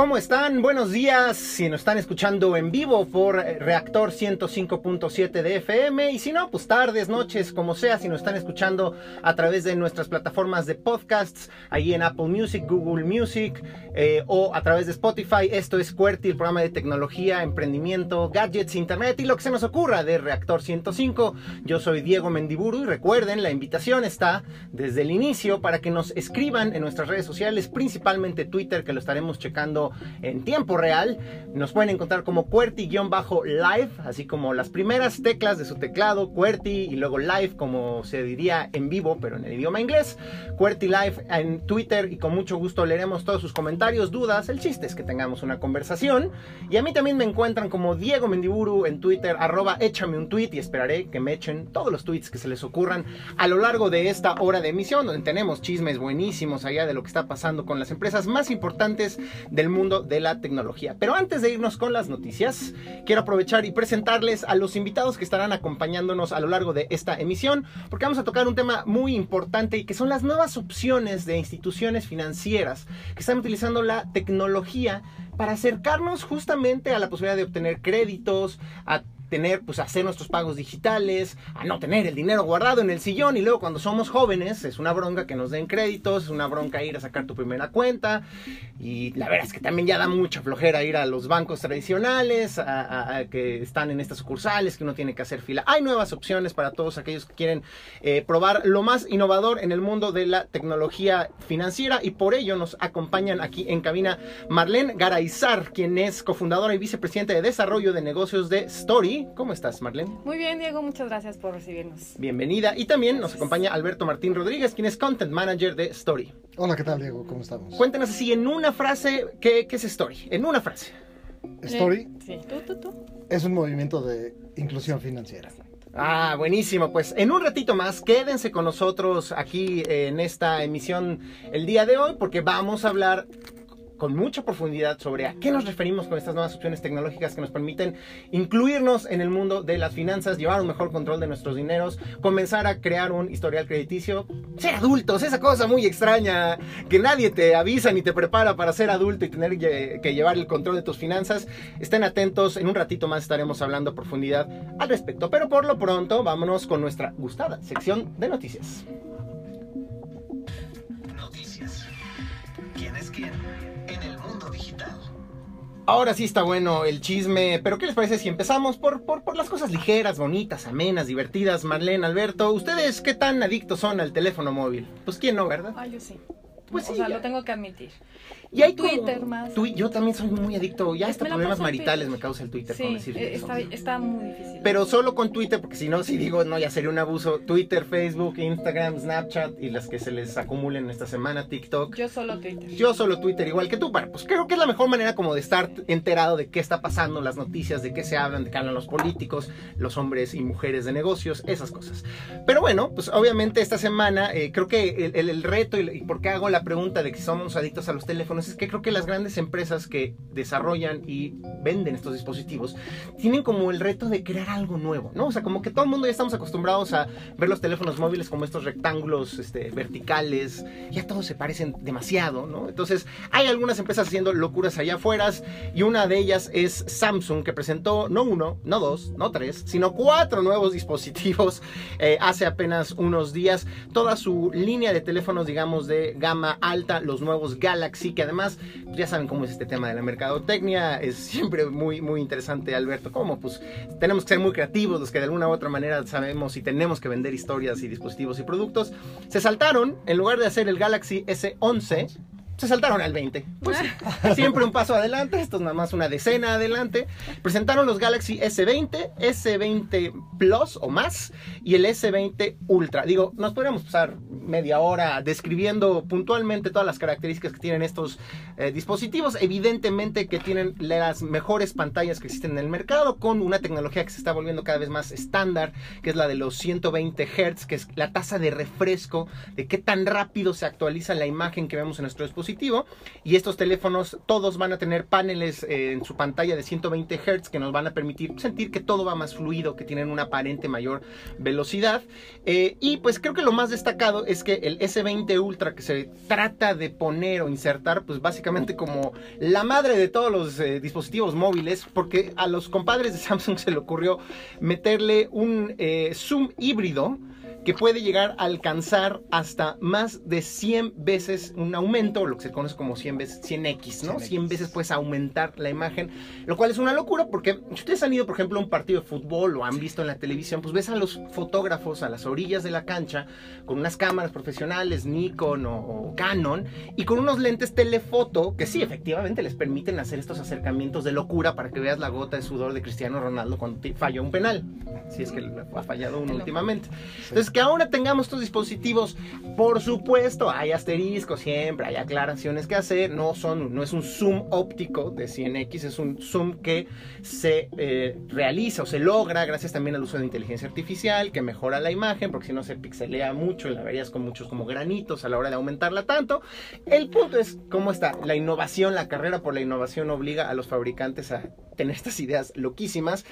¿Cómo están? Buenos días. Si nos están escuchando en vivo por Reactor 105.7 de FM y si no, pues tardes, noches, como sea, si nos están escuchando a través de nuestras plataformas de podcasts, ahí en Apple Music, Google Music eh, o a través de Spotify. Esto es QWERTY, el programa de tecnología, emprendimiento, gadgets, internet y lo que se nos ocurra de Reactor 105. Yo soy Diego Mendiburu y recuerden, la invitación está desde el inicio para que nos escriban en nuestras redes sociales, principalmente Twitter, que lo estaremos checando en tiempo real. Nos pueden encontrar como QWERTY-Live, así como las primeras teclas de su teclado, QWERTY, y luego Live, como se diría en vivo, pero en el idioma inglés. QWERTY Live en Twitter y con mucho gusto leeremos todos sus comentarios, dudas. El chiste es que tengamos una conversación. Y a mí también me encuentran como Diego Mendiburu en Twitter, arroba échame un tweet y esperaré que me echen todos los tweets que se les ocurran a lo largo de esta hora de emisión, donde tenemos chismes buenísimos allá de lo que está pasando con las empresas más importantes del mundo de la tecnología. Pero antes de irnos con las noticias, quiero aprovechar y presentarles a los invitados que estarán acompañándonos a lo largo de esta emisión, porque vamos a tocar un tema muy importante y que son las nuevas opciones de instituciones financieras que están utilizando la tecnología para acercarnos justamente a la posibilidad de obtener créditos, a tener, pues hacer nuestros pagos digitales, a no tener el dinero guardado en el sillón y luego cuando somos jóvenes es una bronca que nos den créditos, es una bronca ir a sacar tu primera cuenta y la verdad es que también ya da mucha flojera ir a los bancos tradicionales, a, que están en estas sucursales, que uno tiene que hacer fila. Hay nuevas opciones para todos aquellos que quieren eh, probar lo más innovador en el mundo de la tecnología financiera y por ello nos acompañan aquí en cabina Marlene Garaizar, quien es cofundadora y vicepresidenta de desarrollo de negocios de Story ¿Cómo estás, Marlene? Muy bien, Diego. Muchas gracias por recibirnos. Bienvenida. Y también nos acompaña Alberto Martín Rodríguez, quien es Content Manager de Story. Hola, ¿qué tal, Diego? ¿Cómo estamos? Cuéntanos así, en una frase, ¿qué, es Story? En una frase. Story sí. ¿Tú, tú, tú? es un movimiento de inclusión financiera. Ah, buenísimo. Pues en un ratito más, quédense con nosotros aquí en esta emisión el día de hoy, porque vamos a hablar con mucha profundidad sobre a qué nos referimos con estas nuevas opciones tecnológicas que nos permiten incluirnos en el mundo de las finanzas, llevar un mejor control de nuestros dineros, comenzar a crear un historial crediticio, ser adultos, esa cosa muy extraña que nadie te avisa ni te prepara para ser adulto y tener que llevar el control de tus finanzas. Estén atentos, en un ratito más estaremos hablando a profundidad al respecto, pero por lo pronto vámonos con nuestra gustada sección de noticias. Ahora sí está bueno el chisme, pero ¿qué les parece si empezamos por, por, por, las cosas ligeras, bonitas, amenas, divertidas? Marlene, Alberto, ¿ustedes qué tan adictos son al teléfono móvil? Pues quién no, ¿verdad? Ah, yo sí. Pues sí. O sea, lo tengo que admitir. Y hay Twitter más. yo también soy muy adicto. Ya hasta problemas maritales me causa el Twitter. Sí, eh, está, está, muy difícil. Pero solo con Twitter, porque si no, si digo, no, ya sería un abuso. Twitter, Facebook, Instagram, Snapchat y las que se les acumulen esta semana, TikTok. Yo solo Twitter. Yo solo Twitter, igual que tú. Pues creo que es la mejor manera como de estar enterado de qué está pasando, las noticias, de qué se hablan, de qué hablan los políticos, los hombres y mujeres de negocios, esas cosas. Pero bueno, pues obviamente esta semana eh, creo que el, reto y, y por qué hago la pregunta de que somos adictos a los teléfonos es que creo que las grandes empresas que desarrollan y venden estos dispositivos tienen como el reto de crear algo nuevo, ¿no? O sea, como que todo el mundo ya estamos acostumbrados a ver los teléfonos móviles como estos rectángulos este, verticales, ya todos se parecen demasiado, ¿no? Entonces, hay algunas empresas haciendo locuras allá afuera y una de ellas es Samsung que presentó no uno, no dos, no tres, sino cuatro nuevos dispositivos eh, hace apenas unos días. Toda su línea de teléfonos, digamos, de gama alta, los nuevos Galaxy, que además ya saben cómo es este tema de la mercadotecnia, es siempre muy, muy interesante, Alberto, cómo pues tenemos que ser muy creativos, los que de alguna u otra manera sabemos y tenemos que vender historias y dispositivos y productos. Se saltaron, en lugar de hacer el Galaxy S11, se saltaron al 20. Pues siempre un paso adelante, esto es nada más una decena adelante. Presentaron los Galaxy S20, S20 Plus o más y el S20 Ultra. Digo, nos podríamos pasar media hora describiendo puntualmente todas las características que tienen estos eh, dispositivos. Evidentemente que tienen las mejores pantallas que existen en el mercado con una tecnología que se está volviendo cada vez más estándar, que es la de los 120 Hz, que es la tasa de refresco, de qué tan rápido se actualiza la imagen que vemos en nuestro dispositivo y estos teléfonos todos van a tener paneles eh, en su pantalla de 120 Hz que nos van a permitir sentir que todo va más fluido, que tienen una aparente mayor velocidad. Eh, y pues creo que lo más destacado es que el S20 Ultra que se trata de poner o insertar, pues básicamente como la madre de todos los eh, dispositivos móviles, porque a los compadres de Samsung se le ocurrió meterle un zoom híbrido que puede llegar a alcanzar hasta más de 100 veces un aumento, lo que se conoce como 100 veces 100x, ¿no? 100, veces puedes aumentar la imagen, lo cual es una locura porque si ustedes han ido, por ejemplo, a un partido de fútbol o han visto en la televisión, pues ves a los fotógrafos a las orillas de la cancha con unas cámaras profesionales, Nikon o, Canon, y con unos lentes telefoto que sí, efectivamente les permiten hacer estos acercamientos de locura para que veas la gota de sudor de Cristiano Ronaldo cuando falló un penal, si es que ha fallado uno últimamente. Entonces, que ahora tengamos estos dispositivos, por supuesto, hay asteriscos siempre, hay aclaraciones que hacer, no, son, no es un zoom óptico de 100x, es un zoom que se eh, realiza o se logra gracias también al uso de inteligencia artificial, que mejora la imagen, porque si no se pixelea mucho y la verías con muchos como granitos a la hora de aumentarla tanto. El punto es cómo está la innovación, la carrera por la innovación obliga a los fabricantes a tener estas ideas loquísimas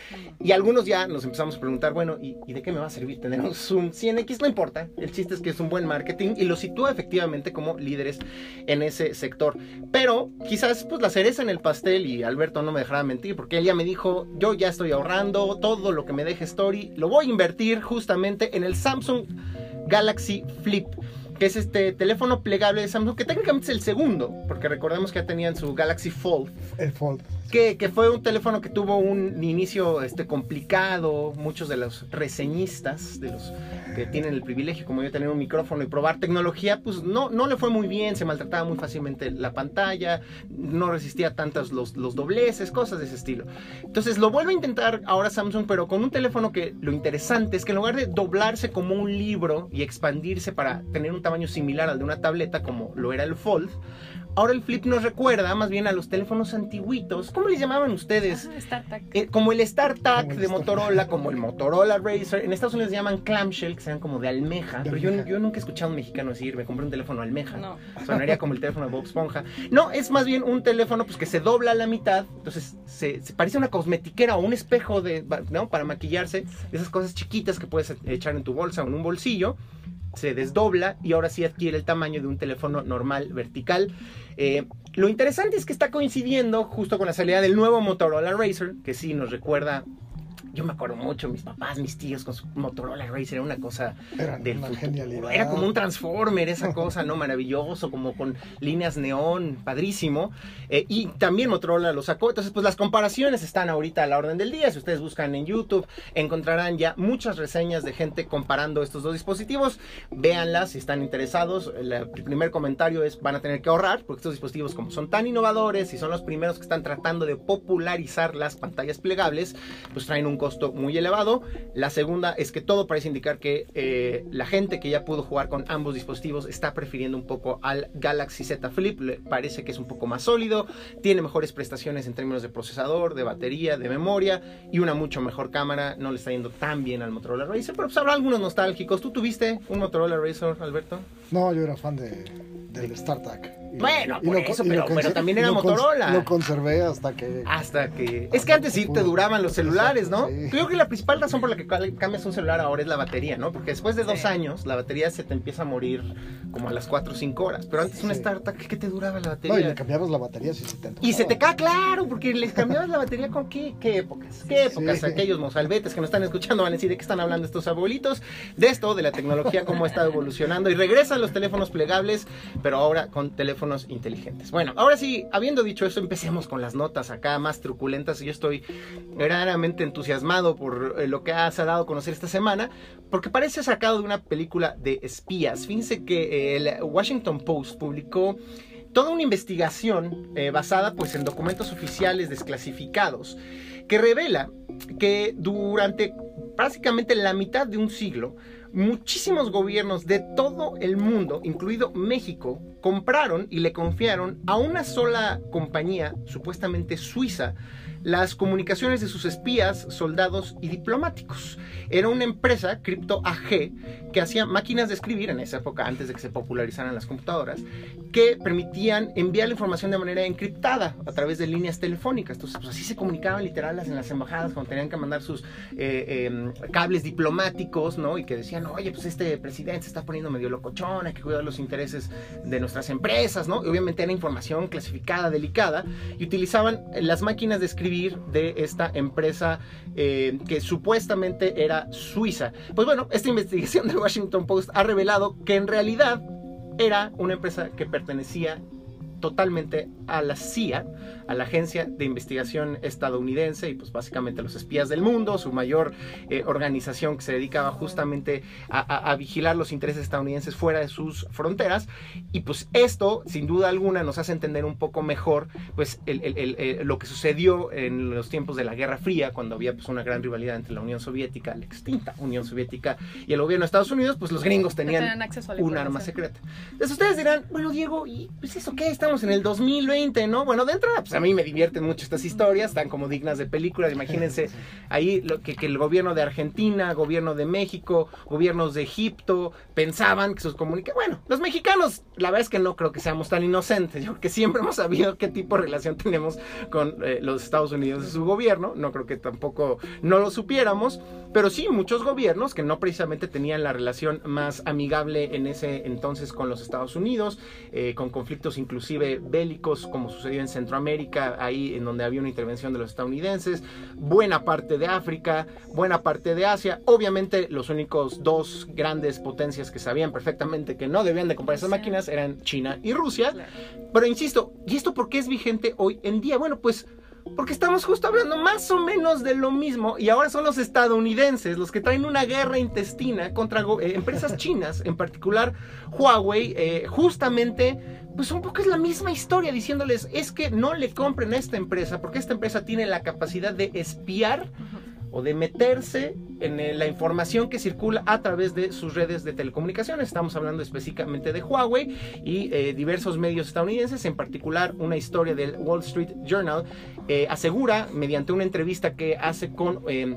y algunos ya nos empezamos a preguntar, bueno, ¿y, de qué me va a servir tener un Zoom 100X? No importa, el chiste es que es un buen marketing y lo sitúa efectivamente como líderes en ese sector. Pero quizás pues la cereza en el pastel y Alberto no me dejará mentir porque él ya me dijo, yo ya estoy ahorrando todo lo que me deje Story, lo voy a invertir justamente en el Samsung Galaxy Flip que es este teléfono plegable de Samsung, que técnicamente es el segundo, porque recordemos que ya tenían su Galaxy Fold. El Fold que, fue un teléfono que tuvo un inicio este, complicado. Muchos de los reseñistas, de los que tienen el privilegio, como yo, tener un micrófono y probar tecnología, pues no, no le fue muy bien, se maltrataba muy fácilmente la pantalla, no resistía tantos los, los dobleces, cosas de ese estilo. Entonces lo vuelve a intentar ahora Samsung, pero con un teléfono que lo interesante es que en lugar de doblarse como un libro y expandirse para tener un tamaño similar al de una tableta, como lo era el Fold, Ahora el Flip nos recuerda más bien a los teléfonos antiguitos. ¿Cómo les llamaban ustedes? Eh, como el StarTAC de Motorola, como el Motorola Racer. En Estados Unidos se llaman clamshell, que sean como de almeja. pero Yo, yo, nunca he escuchado a un mexicano decir, me compré un teléfono almeja. No. Sonaría como el teléfono de Bob Esponja. No, es más bien un teléfono pues, que se dobla a la mitad. Entonces se, parece una cosmetiquera o un espejo de, ¿no? para maquillarse. Esas cosas chiquitas que puedes echar en tu bolsa o en un bolsillo se desdobla y ahora sí adquiere el tamaño de un teléfono normal vertical. Eh, lo interesante es que está coincidiendo justo con la salida del nuevo Motorola Racer, que sí nos recuerda yo me acuerdo mucho, mis papás, mis tíos con su Motorola Racer, era una cosa era del una Genialidad. Era como un Transformer, esa cosa, ¿no? Maravilloso, como con líneas neón, padrísimo. Eh, y también Motorola lo sacó. Entonces, pues las comparaciones están ahorita a la orden del día. Si ustedes buscan en YouTube, encontrarán ya muchas reseñas de gente comparando estos dos dispositivos. Véanlas si están interesados. El primer comentario es, van a tener que ahorrar, porque estos dispositivos como son tan innovadores y son los primeros que están tratando de popularizar las pantallas plegables, pues traen un costo muy elevado. La segunda es que todo parece indicar que eh, la gente que ya pudo jugar con ambos dispositivos está prefiriendo un poco al Galaxy Z Flip. Parece que es un poco más sólido, tiene mejores prestaciones en términos de procesador, de batería, de memoria y una mucho mejor cámara. No le está yendo tan bien al Motorola Racer, pero pues habrá algunos nostálgicos. ¿Tú tuviste un Motorola Racer, Alberto? No, yo era fan de, del StarTAC. Bueno, por eso, pero, también era Motorola. Lo conservé hasta que. Hasta que. Es que antes sí te duraban los celulares, ¿no? Creo que la principal razón por la que cambias un celular ahora es la batería, ¿no? Porque después de dos años, la batería se te empieza a morir como a las 4 o 5 horas. Pero antes un startup, ¿qué te duraba la batería? No, y le cambiabas la batería si se te Y se te cae, claro, porque les cambiabas la batería con qué, qué épocas. ¿Qué épocas? Aquellos mozalbetes que nos están escuchando van a decir de qué están hablando estos abuelitos. De esto, de la tecnología, cómo ha estado evolucionando. Y regresan los teléfonos plegables, pero ahora con teléfonos inteligentes. Bueno, ahora sí, habiendo dicho eso, empecemos con las notas acá más truculentas. Yo estoy verdaderamente entusiasmado por eh, lo que has dado a conocer esta semana, porque parece sacado de una película de espías. Fíjense que el Washington Post publicó toda una investigación eh, basada pues en documentos oficiales desclasificados que revela que durante prácticamente la mitad de un siglo muchísimos gobiernos de todo el mundo, incluido México, compraron y le confiaron a una sola compañía, supuestamente suiza, las comunicaciones de sus espías, soldados y diplomáticos. Era una empresa, Crypto AG, que hacía máquinas de escribir en esa época, antes de que se popularizaran las computadoras, que permitían enviar la información de manera encriptada a través de líneas telefónicas. Entonces, pues así se comunicaban literal en las embajadas cuando tenían que mandar sus eh, em, cables diplomáticos, ¿no? Y que decían, oye, pues este presidente se está poniendo medio locochón, hay que cuidar los intereses de nuestras empresas, ¿no? Y obviamente era información clasificada, delicada, y utilizaban las máquinas de escribir de esta empresa eh, que supuestamente era suiza. Pues bueno, esta investigación del Washington Post ha revelado que en realidad era una empresa que pertenecía totalmente a la CIA, a la Agencia de Investigación Estadounidense y pues básicamente a los espías del mundo, su mayor eh, organización que se dedicaba justamente a, vigilar los intereses estadounidenses fuera de sus fronteras y pues esto sin duda alguna nos hace entender un poco mejor pues lo que sucedió en los tiempos de la Guerra Fría cuando había pues una gran rivalidad entre la Unión Soviética, la extinta Unión Soviética y el gobierno de Estados Unidos, pues los gringos tenían, un arma secreta. Entonces ustedes dirán, bueno Diego, ¿y pues eso qué? En el 2020, ¿no? Bueno, de entrada, pues a mí me divierten mucho estas historias, están como dignas de película. Imagínense ahí lo que, el gobierno de Argentina, gobierno de México, gobiernos de Egipto pensaban que sus comunicaciones. Bueno, los mexicanos, la verdad es que no creo que seamos tan inocentes. Yo creo que siempre hemos sabido qué tipo de relación tenemos con eh, los Estados Unidos y su gobierno. No creo que tampoco no lo supiéramos. Pero sí, muchos gobiernos que no precisamente tenían la relación más amigable en ese entonces con los Estados Unidos, eh, con conflictos inclusive bélicos, como sucedió en Centroamérica, ahí en donde había una intervención de los estadounidenses, buena parte de África, buena parte de Asia. Obviamente, los únicos dos grandes potencias que sabían perfectamente que no debían de comprar esas máquinas eran China y Rusia. Pero insisto, ¿y esto por qué es vigente hoy en día? Bueno, pues porque estamos justo hablando más o menos de lo mismo y ahora son los estadounidenses los que traen una guerra intestina contra eh, empresas chinas, en particular Huawei, eh, justamente, pues un poco es la misma historia diciéndoles es que no le compren a esta empresa porque esta empresa tiene la capacidad de espiar o de meterse en la información que circula a través de sus redes de telecomunicaciones. Estamos hablando específicamente de Huawei y eh, diversos medios estadounidenses, en particular una historia del Wall Street Journal, eh, asegura mediante una entrevista que hace con... Eh,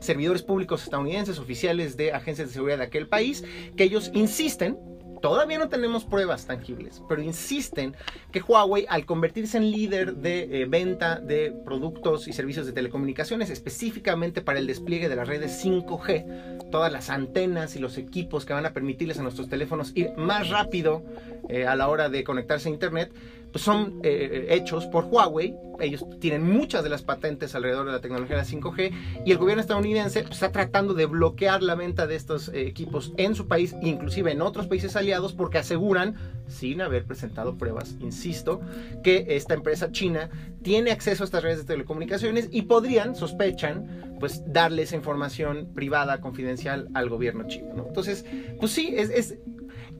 servidores públicos estadounidenses, oficiales de agencias de seguridad de aquel país, que ellos insisten Todavía no tenemos pruebas tangibles, pero insisten que Huawei, al convertirse en líder de eh, venta de productos y servicios de telecomunicaciones, específicamente para el despliegue de las redes 5G, todas las antenas y los equipos que van a permitirles a nuestros teléfonos ir más rápido eh, a la hora de conectarse a Internet, son eh, hechos por Huawei. Ellos tienen muchas de las patentes alrededor de la tecnología de la 5G y el gobierno estadounidense pues, está tratando de bloquear la venta de estos eh, equipos en su país, inclusive en otros países aliados, porque aseguran, sin haber presentado pruebas, insisto, que esta empresa china tiene acceso a estas redes de telecomunicaciones y podrían, sospechan, pues darle esa información privada, confidencial al gobierno chino. Entonces, pues sí, es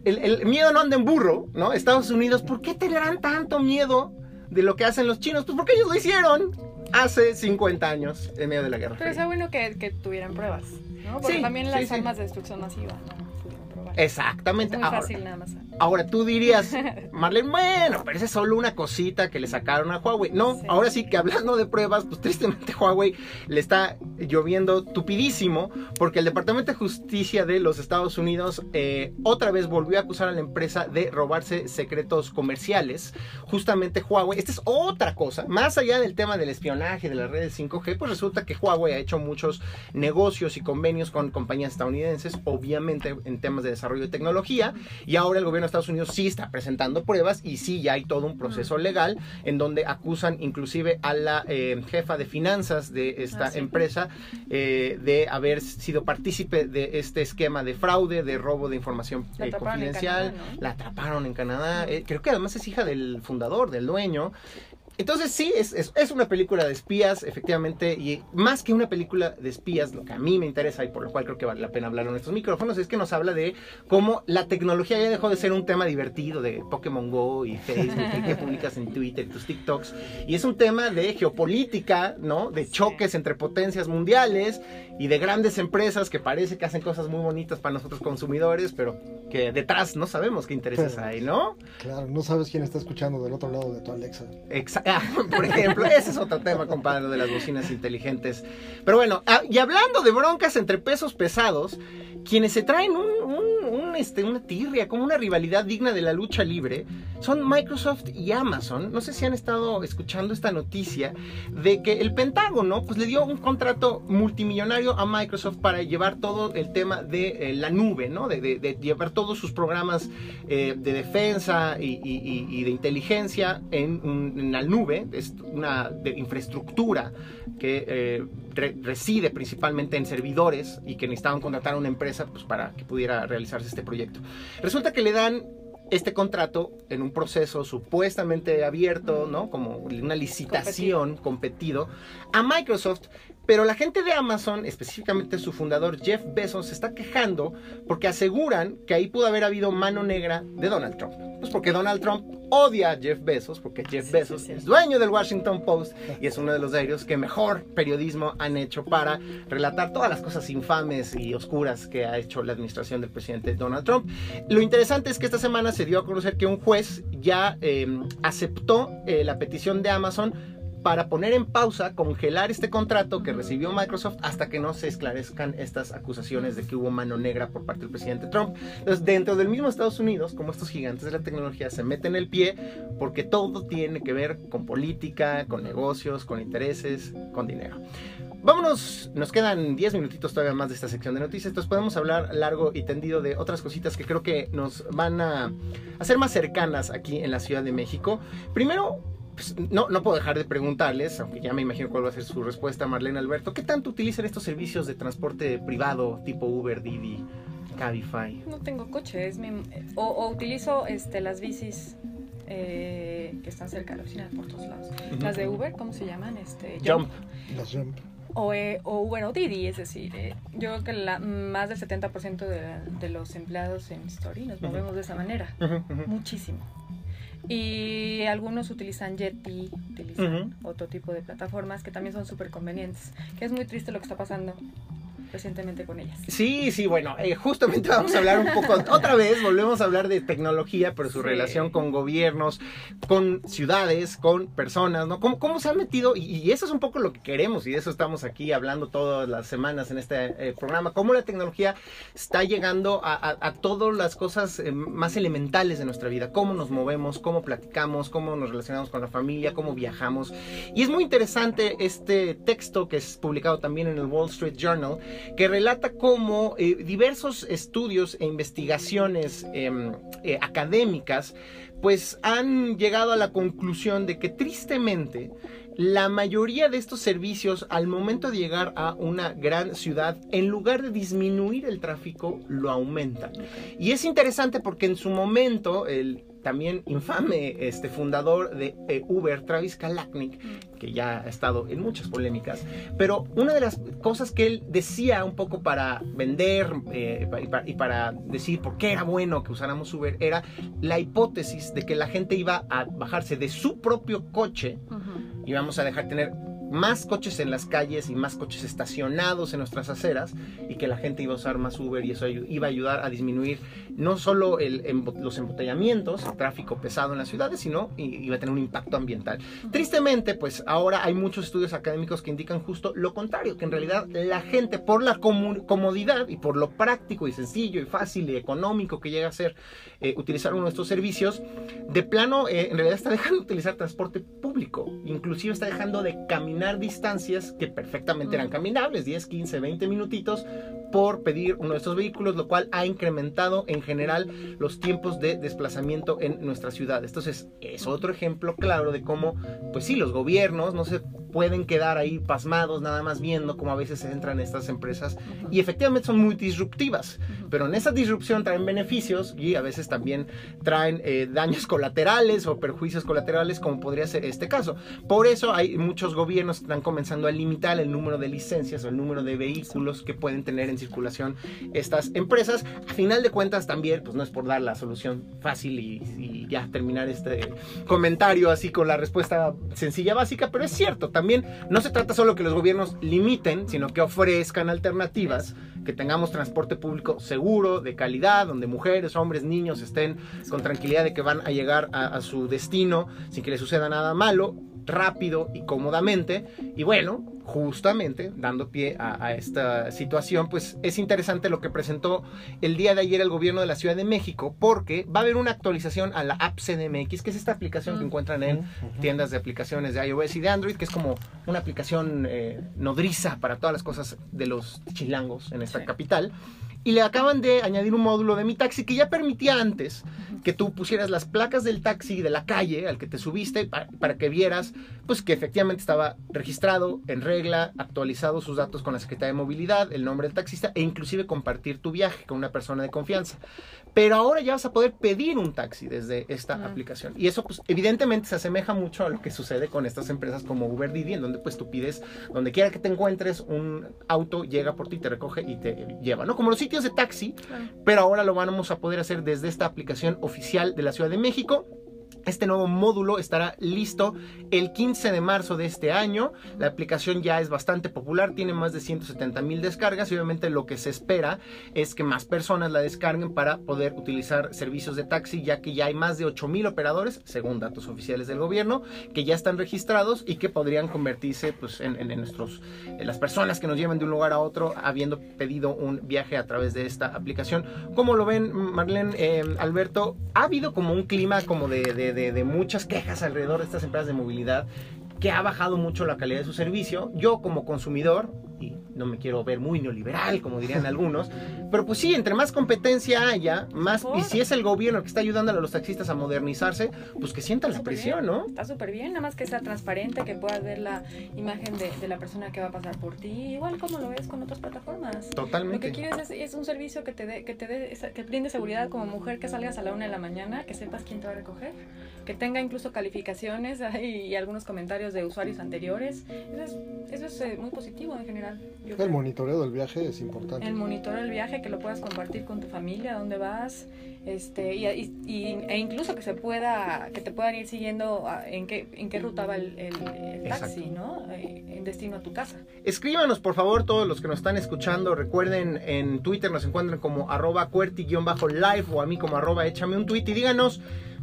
el, miedo no anda en burro, ¿no? Estados Unidos, ¿por qué te dan tanto miedo de lo que hacen los chinos? Pues porque ellos lo hicieron hace 50 años en medio de la guerra. Pero es bueno que, que, tuvieran pruebas, ¿no? Porque también las armas de destrucción masiva, ¿no? Exactamente. muy fácil nada más. Ahora tú dirías, Marlene, bueno, pero esa es solo una cosita que le sacaron a Huawei. No, ahora sí que hablando de pruebas, pues tristemente Huawei le está lloviendo tupidísimo porque el Departamento de Justicia de los Estados Unidos eh, otra vez volvió a acusar a la empresa de robarse secretos comerciales. Justamente Huawei, esta es otra cosa, más allá del tema del espionaje de las redes 5G, pues resulta que Huawei ha hecho muchos negocios y convenios con compañías estadounidenses, obviamente en temas de desarrollo de tecnología, y ahora el gobierno Estados Unidos sí está presentando pruebas y sí ya hay todo un proceso legal en donde acusan inclusive a la eh, jefa de finanzas de esta ah, empresa eh, de haber sido partícipe de este esquema de fraude, de robo de información eh, confidencial. La atraparon en Canadá. creo que además es hija del fundador, del dueño. Entonces sí, es, es, una película de espías, efectivamente, y más que una película de espías, lo que a mí me interesa y por lo cual creo que vale la pena hablar en estos micrófonos, es que nos habla de cómo la tecnología ya dejó de ser un tema divertido de Pokémon Go y Facebook y que publicas en Twitter, tus TikToks, y es un tema de geopolítica, ¿no? De choques entre potencias mundiales y de grandes empresas que parece que hacen cosas muy bonitas para nosotros consumidores, pero que detrás no sabemos qué intereses Pero- hay, ¿no? Claro, no sabes quién está escuchando del otro lado de tu Alexa. Exa- ah, por ejemplo, ese es otro tema, compadre, de las bocinas inteligentes. Pero bueno, ah, y hablando de broncas entre pesos pesados, quienes se traen este, una tirria, como una rivalidad digna de la lucha libre, son Microsoft y Amazon. No sé si han estado escuchando esta noticia de que el Pentágono pues, le dio un contrato multimillonario a Microsoft para llevar todo el tema de eh, la nube, ¿no? De, de- llevar todos sus programas eh, de defensa y, de inteligencia en, en la nube, es una infraestructura que eh, reside principalmente en servidores y que necesitaban contratar a una empresa pues, para que pudiera realizarse este proyecto. Resulta que le dan este contrato en un proceso supuestamente abierto, ¿no? Como una licitación competido a Microsoft, pero la gente de Amazon, específicamente su fundador Jeff Bezos, se está quejando porque aseguran que ahí pudo haber habido mano negra de Donald Trump. Pues porque Donald Trump odia a Jeff Bezos, porque Jeff Sí, Bezos sí, sí. es dueño del Washington Post y es uno de los diarios que mejor periodismo han hecho para relatar todas las cosas infames y oscuras que ha hecho la administración del presidente Donald Trump. Lo interesante es que esta semana se dio a conocer que un juez ya eh, aceptó eh, la petición de Amazon para poner en pausa, congelar este contrato que recibió Microsoft hasta que no se esclarezcan estas acusaciones de que hubo mano negra por parte del presidente Trump. Entonces, dentro del mismo Estados Unidos, como estos gigantes de la tecnología se meten el pie porque todo tiene que ver con política, con negocios, con intereses, con dinero. Vámonos, nos quedan 10 minutitos todavía más de esta sección de noticias, entonces podemos hablar largo y tendido de otras cositas que creo que nos van a hacer más cercanas aquí en la Ciudad de México. Primero, pues, no, no puedo dejar de preguntarles, aunque ya me imagino cuál va a ser su respuesta, Marlene Alberto, ¿qué tanto utilizan estos servicios de transporte privado tipo Uber, Didi, Cabify? No tengo coche, es mi, o, o utilizo este, las bicis eh, que están cerca de la oficina por todos lados. Las de Uber, ¿cómo se llaman? Este, Jump. Las Jump. O, eh, o Uber o Didi, es decir, eh, yo creo que la, más del 70% de, de los empleados en Story nos movemos de esa manera. Muchísimo. Y algunos utilizan Yeti, utilizan otro tipo de plataformas que también son súper convenientes. Que es muy triste lo que está pasando recientemente con ellas. Sí, sí, bueno, eh, justamente vamos a hablar un poco, otra vez volvemos a hablar de tecnología, pero su Sí. relación con gobiernos, con ciudades, con personas, ¿no? ¿Cómo, cómo se han metido? Y, y eso es un poco lo que queremos y de eso estamos aquí hablando todas las semanas en este eh, programa, cómo la tecnología está llegando a, a- a todas las cosas eh, más elementales de nuestra vida, cómo nos movemos, cómo platicamos, cómo nos relacionamos con la familia, cómo viajamos. Y es muy interesante este texto que es publicado también en el Wall Street Journal, que relata cómo eh, diversos estudios e investigaciones em, eh, académicas pues han llegado a la conclusión de que tristemente la mayoría de estos servicios al momento de llegar a una gran ciudad, en lugar de disminuir el tráfico, lo aumentan. Y es interesante porque en su momento el también infame este fundador de eh, Uber, Travis Kalanick, que ya ha estado en muchas polémicas, pero una de las cosas que él decía un poco para vender eh, y, para, y para decir por qué era bueno que usáramos Uber era la hipótesis de que la gente iba a bajarse de su propio coche y vamos a dejar tener más coches en las calles y más coches estacionados en nuestras aceras y que la gente iba a usar más Uber y eso iba a ayudar a disminuir no solo los embotellamientos, el tráfico pesado en las ciudades, sino iba a tener un impacto ambiental. Tristemente, pues ahora hay muchos estudios académicos que indican justo lo contrario, que en realidad la gente por la comodidad y por lo práctico y sencillo y fácil y económico que llega a ser eh, utilizar uno de estos servicios, de plano eh, en realidad está dejando de utilizar transporte público, inclusive está dejando de caminar distancias que perfectamente eran caminables, 10, 15, 20 minutitos por pedir uno de estos vehículos, lo cual ha incrementado en general los tiempos de desplazamiento en nuestra ciudad. Entonces, es otro ejemplo claro de cómo, pues sí, los gobiernos no se pueden quedar ahí pasmados nada más viendo cómo a veces entran estas empresas y efectivamente son muy disruptivas, pero en esa disrupción traen beneficios y a veces también traen eh, daños colaterales o perjuicios colaterales como podría ser este caso. Por eso hay muchos gobiernos que están comenzando a limitar el número de licencias o el número de vehículos que pueden tener en circulación estas empresas. A final de cuentas también, pues no es por dar la solución fácil y, ya terminar este comentario así con la respuesta sencilla básica, pero es cierto, también no se trata solo que los gobiernos limiten, sino que ofrezcan alternativas que tengamos transporte público seguro, de calidad, donde mujeres, hombres, niños estén con tranquilidad de que van a llegar a, a su destino sin que les suceda nada malo rápido y cómodamente. Y bueno, justamente dando pie a, esta situación, pues es interesante lo que presentó el día de ayer el gobierno de la Ciudad de México, porque va a haber una actualización a la app CDMX, que es esta aplicación que encuentran en tiendas de aplicaciones de iOS y de Android, que es como una aplicación eh, nodriza para todas las cosas de los chilangos en esta capital y le acaban de añadir un módulo de mi taxi que ya permitía antes que tú pusieras las placas del taxi de la calle al que te subiste para, que vieras pues que efectivamente estaba registrado en regla, actualizado sus datos con la Secretaría de Movilidad, el nombre del taxista e inclusive compartir tu viaje con una persona de confianza. Pero ahora ya vas a poder pedir un taxi desde esta aplicación. Y eso, pues, evidentemente se asemeja mucho a lo que sucede con estas empresas como Uber Didi, en donde pues tú pides, donde quiera que te encuentres, un auto llega por ti, te recoge y te lleva, ¿no? Como los sitios de taxi, pero ahora lo vamos a poder hacer desde esta aplicación oficial de la Ciudad de México. Este nuevo módulo estará listo el 15 de marzo de este año. La aplicación ya es bastante popular, tiene más de 170 mil descargas y obviamente lo que se espera es que más personas la descarguen para poder utilizar servicios de taxi, ya que ya hay más de 8 mil operadores, según datos oficiales del gobierno, que ya están registrados y que podrían convertirse pues, en, nuestros, las personas que nos lleven de un lugar a otro habiendo pedido un viaje a través de esta aplicación. Como lo ven, Marlene, eh, Alberto, ha habido como un clima como de, muchas quejas alrededor de estas empresas de movilidad que ha bajado mucho la calidad de su servicio. Yo como consumidor, y no me quiero ver muy neoliberal, como dirían algunos, pero pues sí, entre más competencia haya, más, y si es el gobierno que está ayudando a los taxistas a modernizarse, pues que sientan la presión, ¿no? Está súper bien, nada más que sea transparente, que puedas ver la imagen de, la persona que va a pasar por ti, igual como lo ves con otras plataformas. Totalmente. Lo que quieres es, un servicio que te dé, que te dé, que brinde seguridad como mujer, que salgas a la una de la mañana, que sepas quién te va a recoger, que tenga incluso calificaciones y, algunos comentarios de usuarios anteriores. Eso es, eh, muy positivo en general el monitoreo del viaje es importante. El monitoreo del viaje, que lo puedas compartir con tu familia, dónde vas, este, y, e incluso que se pueda, que te puedan ir siguiendo en qué, en qué ruta va el, taxi, ¿no? Eh, en destino a tu casa. Escríbanos, por favor, todos los que nos están escuchando. Recuerden, en Twitter nos encuentran como arroba cuerti-live o a mí como arroba échame un tweet y díganos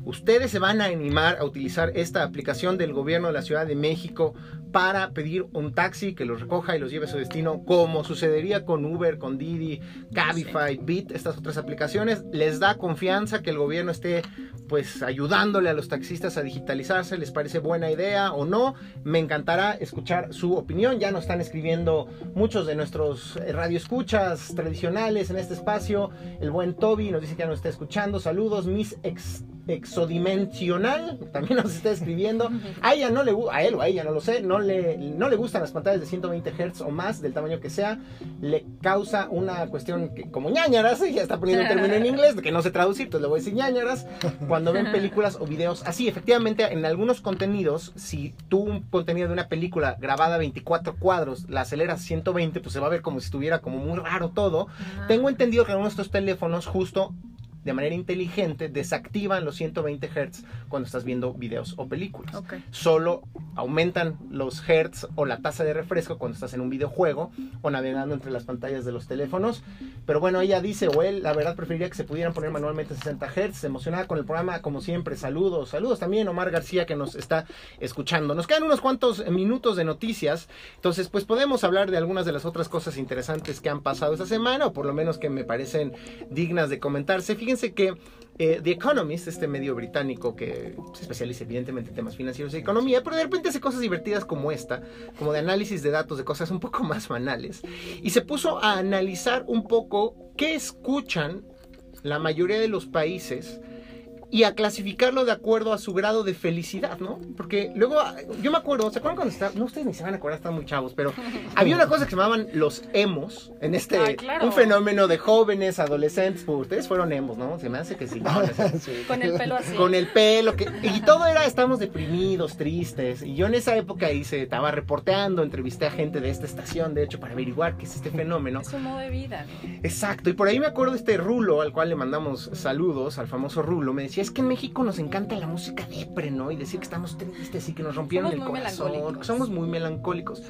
ustedes se van a animar a utilizar esta aplicación del gobierno de la Ciudad de México para pedir un taxi que los recoja y los lleve a su destino, como sucedería con Uber, con Didi, Cabify, Bit, estas otras aplicaciones. Les da confianza que el gobierno esté pues ayudándole a los taxistas a digitalizarse, les parece buena idea o no. Me encantará escuchar su opinión. Ya nos están escribiendo muchos de nuestros radioescuchas tradicionales en este espacio. El buen Toby nos dice que ya nos está escuchando. Saludos, mis ex exodimensional, también nos está escribiendo. A ella no le a él o a ella, no lo sé, no le, no le gustan las pantallas de 120 Hz o más, del tamaño que sea. Le causa una cuestión que, como ñañaras, ya está poniendo un término en inglés, que no sé traducir, entonces le voy a decir ñañaras. Cuando ven películas o videos así, efectivamente, en algunos contenidos, si tú un contenido de una película grabada a 24 cuadros, la aceleras 120, pues se va a ver como si estuviera como muy raro todo. Tengo entendido que algunos de estos teléfonos justo de manera inteligente desactivan los 120 Hz cuando estás viendo videos o películas. Solo aumentan los Hz o la tasa de refresco cuando estás en un videojuego o navegando entre las pantallas de los teléfonos. Pero bueno, ella dice, o él, la verdad preferiría que se pudieran poner manualmente 60 Hz. Emocionada con el programa, como siempre. Saludos, saludos también Omar García que nos está escuchando. Nos quedan unos cuantos minutos de noticias. Entonces, pues podemos hablar de algunas de las otras cosas interesantes que han pasado esta semana o por lo menos que me parecen dignas de comentarse. Fíjense que eh, The Economist, este medio británico que se especializa evidentemente en temas financieros y economía, pero de repente hace cosas divertidas como esta, como de análisis de datos de cosas un poco más banales, y se puso a analizar un poco qué escuchan la mayoría de los países y a clasificarlo de acuerdo a su grado de felicidad, ¿no? Porque luego, yo me acuerdo, ¿se acuerdan cuando estaba? No, ustedes ni se van a acordar, están muy chavos, pero había una cosa que se llamaban los emos, en este, ah, un fenómeno de jóvenes, adolescentes, pues, ustedes fueron emos, ¿no? Se me hace que sí. Con el pelo así. Con el pelo, que, y todo era, estamos deprimidos, tristes, y yo en esa época hice, estaba reporteando, entrevisté a gente de esta estación, de hecho, para averiguar qué es este fenómeno. Es un modo de vida, Exacto, y por ahí me acuerdo de este Rulo, al cual le mandamos saludos, al famoso Rulo, me decía, decía, es que en México nos encanta la música depre, ¿no? Y decir que estamos tristes y que nos rompieron Somos el corazón, melancólicos. somos muy melancólicos.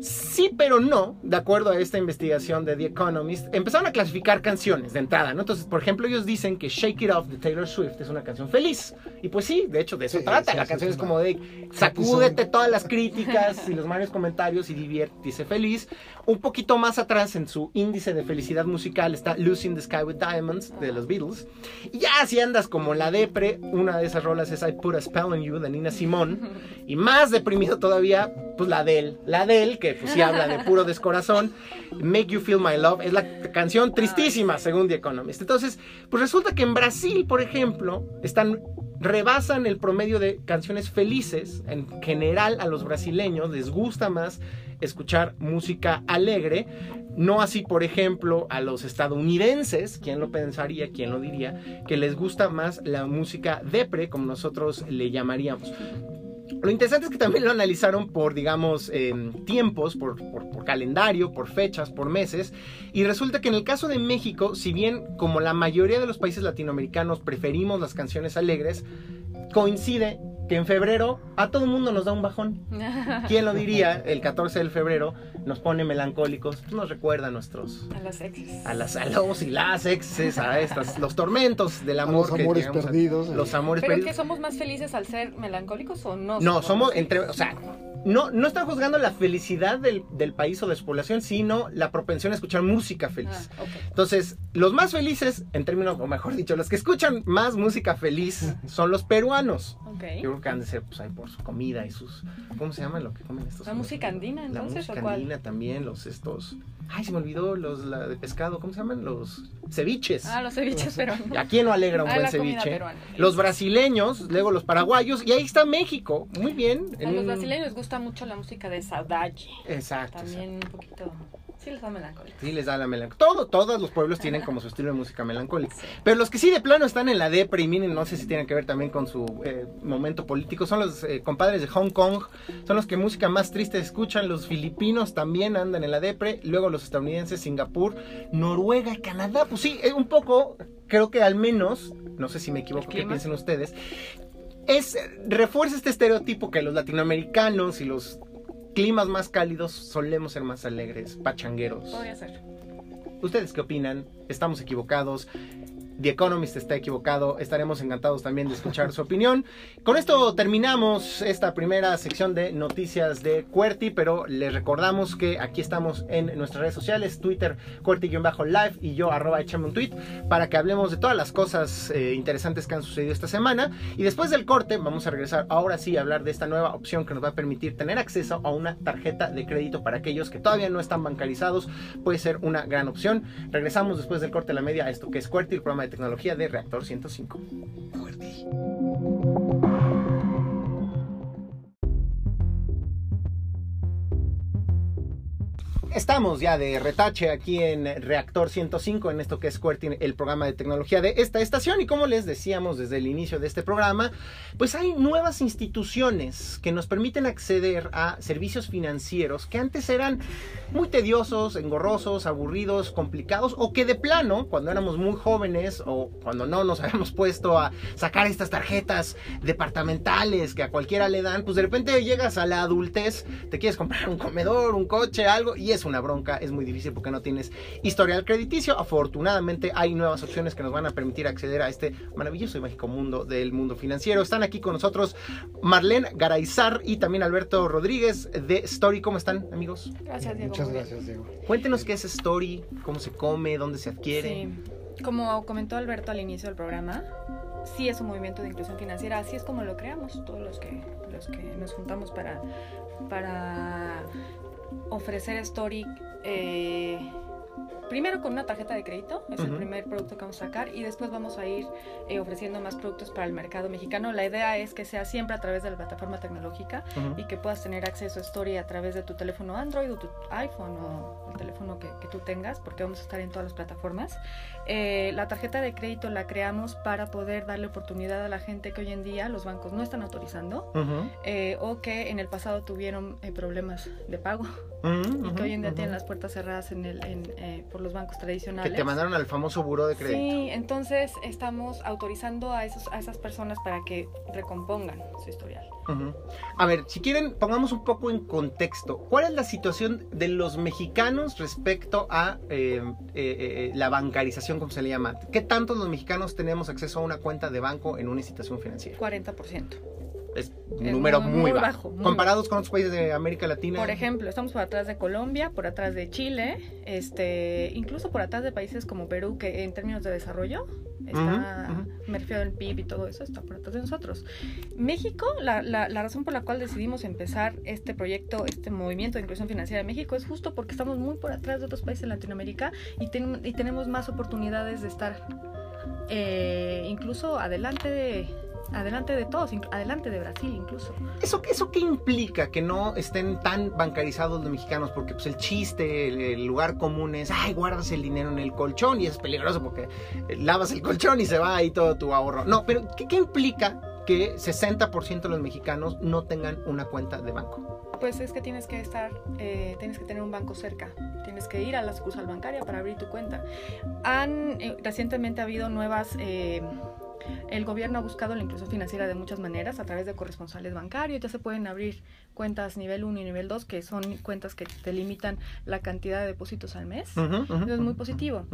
Sí, pero no, de acuerdo a esta investigación de The Economist, empezaron a clasificar canciones de entrada, ¿no? Entonces, por ejemplo, ellos dicen que Shake It Off de Taylor Swift es una canción feliz. Y pues sí, de hecho, de eso Sí, trata. sí, la sí, canción sí, es como de sacúdete todas las críticas y los malos comentarios y diviértese feliz. Un poquito más atrás en su índice de felicidad musical está Losing the Sky with Diamonds de los Beatles. Y ya si andas como la depre, una de esas rolas es I Put a Spell on You de Nina Simone. Y más deprimido todavía, pues la de él. La de él, que pues sí habla de puro descorazón. Make You Feel My Love es la canción tristísima según The Economist. Entonces, pues resulta que en Brasil, por ejemplo, están rebasan el promedio de canciones felices. En general a los brasileños les gusta más escuchar música alegre. No así, por ejemplo, a los estadounidenses, ¿quién lo pensaría, quién lo diría? Que les gusta más la música depre, como nosotros le llamaríamos. Lo interesante es que también lo analizaron por, digamos, eh, tiempos, por, calendario, por fechas, por meses. Y resulta que en el caso de México, si bien como la mayoría de los países latinoamericanos preferimos las canciones alegres, coincide que en febrero a todo el mundo nos da un bajón. ¿Quién lo diría? El 14 de febrero nos pone melancólicos, nos recuerda a nuestros... A las exes. A, las, a los y las exes, a estas, los tormentos del amor. A los amores digamos, perdidos. A, los amores ¿Pero perdidos. que somos más felices al ser melancólicos o no? No, somos entre... O sea, no, no están juzgando la felicidad del, del, país o de su población, sino la propensión a escuchar música feliz. Ah, okay. Entonces, los más felices, en términos, o mejor dicho, los que escuchan más música feliz son los peruanos. Okay. Yo creo que han de ser, pues, ahí por su comida y sus... ¿Cómo se llama lo que comen estos? La música andina, entonces, La música ¿o cuál? También, los estos... Ay, se me olvidó los la de pescado, ¿cómo se llaman? Los ceviches. Ah, los ceviches peruanos. ¿A quién no alegra un ah, buen ceviche? Peruana. Los brasileños, luego los paraguayos, y ahí está México. Muy bien. A los brasileños les gusta mucho la música de saudade. Exacto. También exacto. un poquito. Sí les da melancólica. Sí les da la melancolía. Todo, todos los pueblos tienen como su estilo de música melancólica. Sí. Pero los que sí de plano están en la depre y miren, no sé si tienen que ver también con su eh, momento político, son los eh, compadres de Hong Kong. Son los que música más triste escuchan. Los filipinos también andan en la depre. Luego los estadounidenses, Singapur, Noruega, Canadá. Pues sí, eh, un poco, creo que al menos, no sé si me equivoco, qué piensen ustedes. Es, refuerza este estereotipo que los latinoamericanos y los climas más cálidos solemos ser más alegres, pachangueros. Podría ser. ¿Ustedes qué opinan? ¿Estamos equivocados? The Economist está equivocado. Estaremos encantados también de escuchar su opinión. Con esto terminamos esta primera sección de noticias de QWERTY, pero les recordamos que aquí estamos en nuestras redes sociales, Twitter, QWERTY-live y yo, arroba, échame un tweet, para que hablemos de todas las cosas eh, interesantes que han sucedido esta semana. Y después del corte vamos a regresar ahora sí a hablar de esta nueva opción que nos va a permitir tener acceso a una tarjeta de crédito para aquellos que todavía no están bancarizados. Puede ser una gran opción. Regresamos después del corte de la media a esto que es QWERTY, el programa de tecnología de Reactor 105. Estamos ya de retache aquí en Reactor 105, en esto que es QWERTY, el programa de tecnología de esta estación. Y como les decíamos desde el inicio de este programa, pues hay nuevas instituciones que nos permiten acceder a servicios financieros que antes eran muy tediosos, engorrosos, aburridos, complicados, o que de plano, cuando éramos muy jóvenes o cuando no nos habíamos puesto a sacar estas tarjetas departamentales que a cualquiera le dan, pues de repente llegas a la adultez, te quieres comprar un comedor, un coche, algo, y es una bronca, es muy difícil porque no tienes historial crediticio. Afortunadamente hay nuevas opciones que nos van a permitir acceder a este maravilloso y mágico mundo del mundo financiero. Están aquí con nosotros Marlene Garaizar y también Alberto Rodríguez de Story. ¿Cómo están, amigos? Gracias, Diego. Muchas gracias, Diego. Cuéntenos qué es Story, cómo se come, dónde se adquiere. Sí. Como comentó Alberto al inicio del programa, sí es un movimiento de inclusión financiera, así es como lo creamos todos los que, los que nos juntamos para, para ofrecer Story eh, primero con una tarjeta de crédito, es uh -huh. el primer producto que vamos a sacar, y después vamos a ir eh, ofreciendo más productos para el mercado mexicano. La idea es que sea siempre a través de la plataforma tecnológica uh -huh. y que puedas tener acceso a Story a través de tu teléfono Android o tu iPhone o el teléfono que, que tú tengas, porque vamos a estar en todas las plataformas. Eh, la tarjeta de crédito la creamos para poder darle oportunidad a la gente que hoy en día los bancos no están autorizando uh -huh. eh, o que en el pasado tuvieron eh, problemas de pago y que hoy en día tienen las puertas cerradas en el, en, eh, por los bancos tradicionales. Que te mandaron al famoso buró de crédito. Sí, entonces estamos autorizando a, esos, a esas personas para que recompongan su historial. A ver, si quieren, pongamos un poco en contexto. ¿Cuál es la situación de los mexicanos respecto a eh, eh, eh, la bancarización, como se le llama? ¿Qué tantos los mexicanos tenemos acceso a una cuenta de banco en una institución financiera? 40%. Es un Es número muy, muy, bajo. bajo, muy Comparados con otros países de América Latina. Por ejemplo, estamos por atrás de Colombia, por atrás de Chile, este, incluso por atrás de países como Perú, que en términos de desarrollo, está, Ujú, me refiero al PIB y todo eso, está por atrás de nosotros. México, la, la, la razón por la cual decidimos empezar este proyecto, este movimiento de inclusión financiera de México, es justo porque estamos muy por atrás de otros países de Latinoamérica y, ten- y tenemos más oportunidades de estar eh, incluso adelante de... Adelante de todos, adelante de Brasil incluso. ¿Eso, ¿Eso qué implica que no estén tan bancarizados los mexicanos? Porque pues el chiste, el, el lugar común es, ay, guardas el dinero en el colchón y es peligroso porque eh, lavas el colchón y se va ahí todo tu ahorro. No, pero ¿qué, qué implica que 60% de los mexicanos no tengan una cuenta de banco? Pues es que tienes que estar, eh, tienes que tener un banco cerca, tienes que ir a la sucursal bancaria para abrir tu cuenta. Han, eh, recientemente ha habido nuevas, eh, el gobierno ha buscado la inclusión financiera de muchas maneras, a través de corresponsales bancarios, ya se pueden abrir cuentas nivel 1 y nivel 2, que son cuentas que te limitan la cantidad de depósitos al mes. Eso es muy positivo.